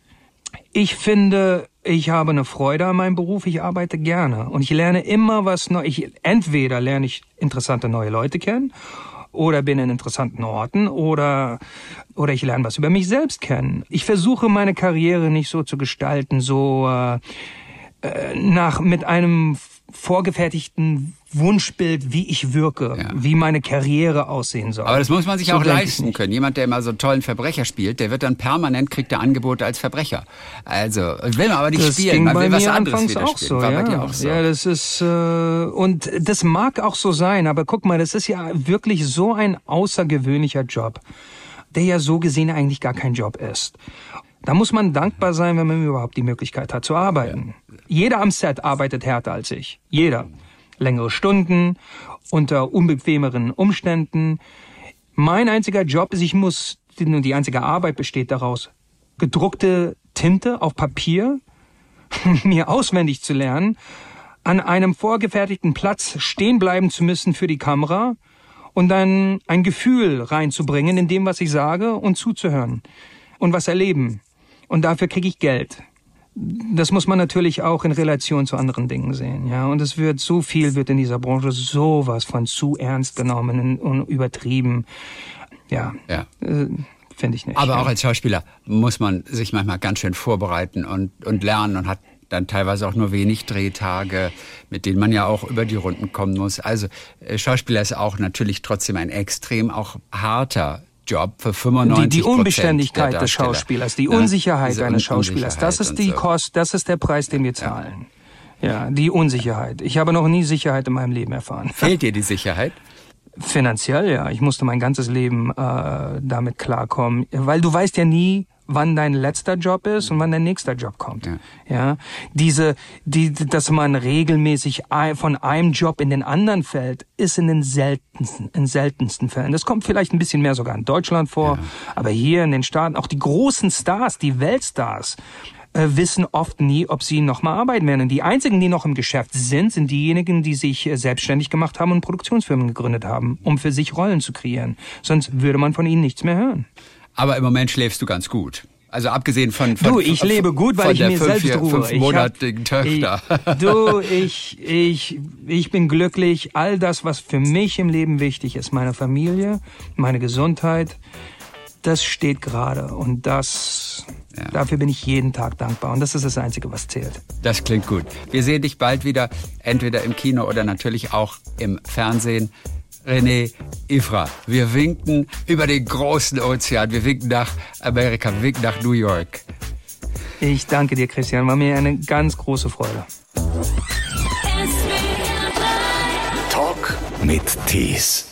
Ich finde, ich habe eine Freude an meinem Beruf, ich arbeite gerne und ich lerne immer was Neues. Ich, entweder lerne ich interessante neue Leute kennen oder bin in interessanten Orten oder oder ich lerne was über mich selbst kennen. Ich versuche meine Karriere nicht so zu gestalten, so äh, äh nach mit einem vorgefertigten Wunschbild, wie ich wirke, ja. wie meine Karriere aussehen soll. Aber das muss man sich so auch leisten können. Jemand, der immer so einen tollen Verbrecher spielt, der wird dann permanent kriegt der Angebote als Verbrecher. Also will man aber nicht das spielen, man will was anderes wieder auch spielen. So, War ja. bei dir auch so. Ja, das ist äh, und das mag auch so sein, aber guck mal, das ist ja wirklich so ein außergewöhnlicher Job, der ja so gesehen eigentlich gar kein Job ist. Da muss man dankbar sein, wenn man überhaupt die Möglichkeit hat zu arbeiten. Ja. Jeder am Set arbeitet härter als ich. Jeder. Längere Stunden, unter unbequemeren Umständen. Mein einziger Job ist, ich muss, die einzige Arbeit besteht daraus, gedruckte Tinte auf Papier mir auswendig zu lernen, an einem vorgefertigten Platz stehen bleiben zu müssen für die Kamera und dann ein Gefühl reinzubringen in dem, was ich sage und zuzuhören und was erleben. Und dafür kriege ich Geld das muss man natürlich auch in Relation zu anderen Dingen sehen, ja. Und es wird so viel wird in dieser Branche sowas von zu ernst genommen und übertrieben. Ja. ja. Äh, Finde ich nicht. Aber ja. auch als Schauspieler muss man sich manchmal ganz schön vorbereiten und, und lernen und hat dann teilweise auch nur wenig Drehtage, mit denen man ja auch über die Runden kommen muss. Also äh, Schauspieler ist auch natürlich trotzdem ein extrem auch harter Job für 95 Die, die Unbeständigkeit des Schauspielers, die Unsicherheit ja, eines Schauspielers, das ist die so. Kost, das ist der Preis, den wir zahlen. Ja. ja, die Unsicherheit. Ich habe noch nie Sicherheit in meinem Leben erfahren. Fehlt dir die Sicherheit? Finanziell, ja. Ich musste mein ganzes Leben äh, damit klarkommen, weil du weißt ja nie, wann dein letzter Job ist und wann dein nächster Job kommt. Ja, ja? diese, die, dass man regelmäßig von einem Job in den anderen fällt, ist in den seltensten, in seltensten Fällen. Das kommt vielleicht ein bisschen mehr sogar in Deutschland vor, ja. aber hier in den Staaten auch die großen Stars, die Weltstars äh, wissen oft nie, ob sie nochmal arbeiten werden. Und die einzigen, die noch im Geschäft sind, sind diejenigen, die sich äh, selbstständig gemacht haben und Produktionsfirmen gegründet haben, um für sich Rollen zu kreieren. Sonst würde man von ihnen nichts mehr hören. Aber im Moment schläfst du ganz gut. Also abgesehen von, von du, ich lebe gut, weil ich mir fünf, selbst ruhe. Fünf monatigen Töchter. Ich, du, ich, ich, ich bin glücklich. All das, was für mich im Leben wichtig ist, meine Familie, meine Gesundheit, das steht gerade und das, ja. dafür bin ich jeden Tag dankbar und das ist das Einzige, was zählt. Das klingt gut. Wir sehen dich bald wieder, entweder im Kino oder natürlich auch im Fernsehen. René Ifra. Wir winken über den großen Ozean. Wir winken nach Amerika, wir winken nach New York. Ich danke dir, Christian. War mir eine ganz große Freude. Talk mit Tees.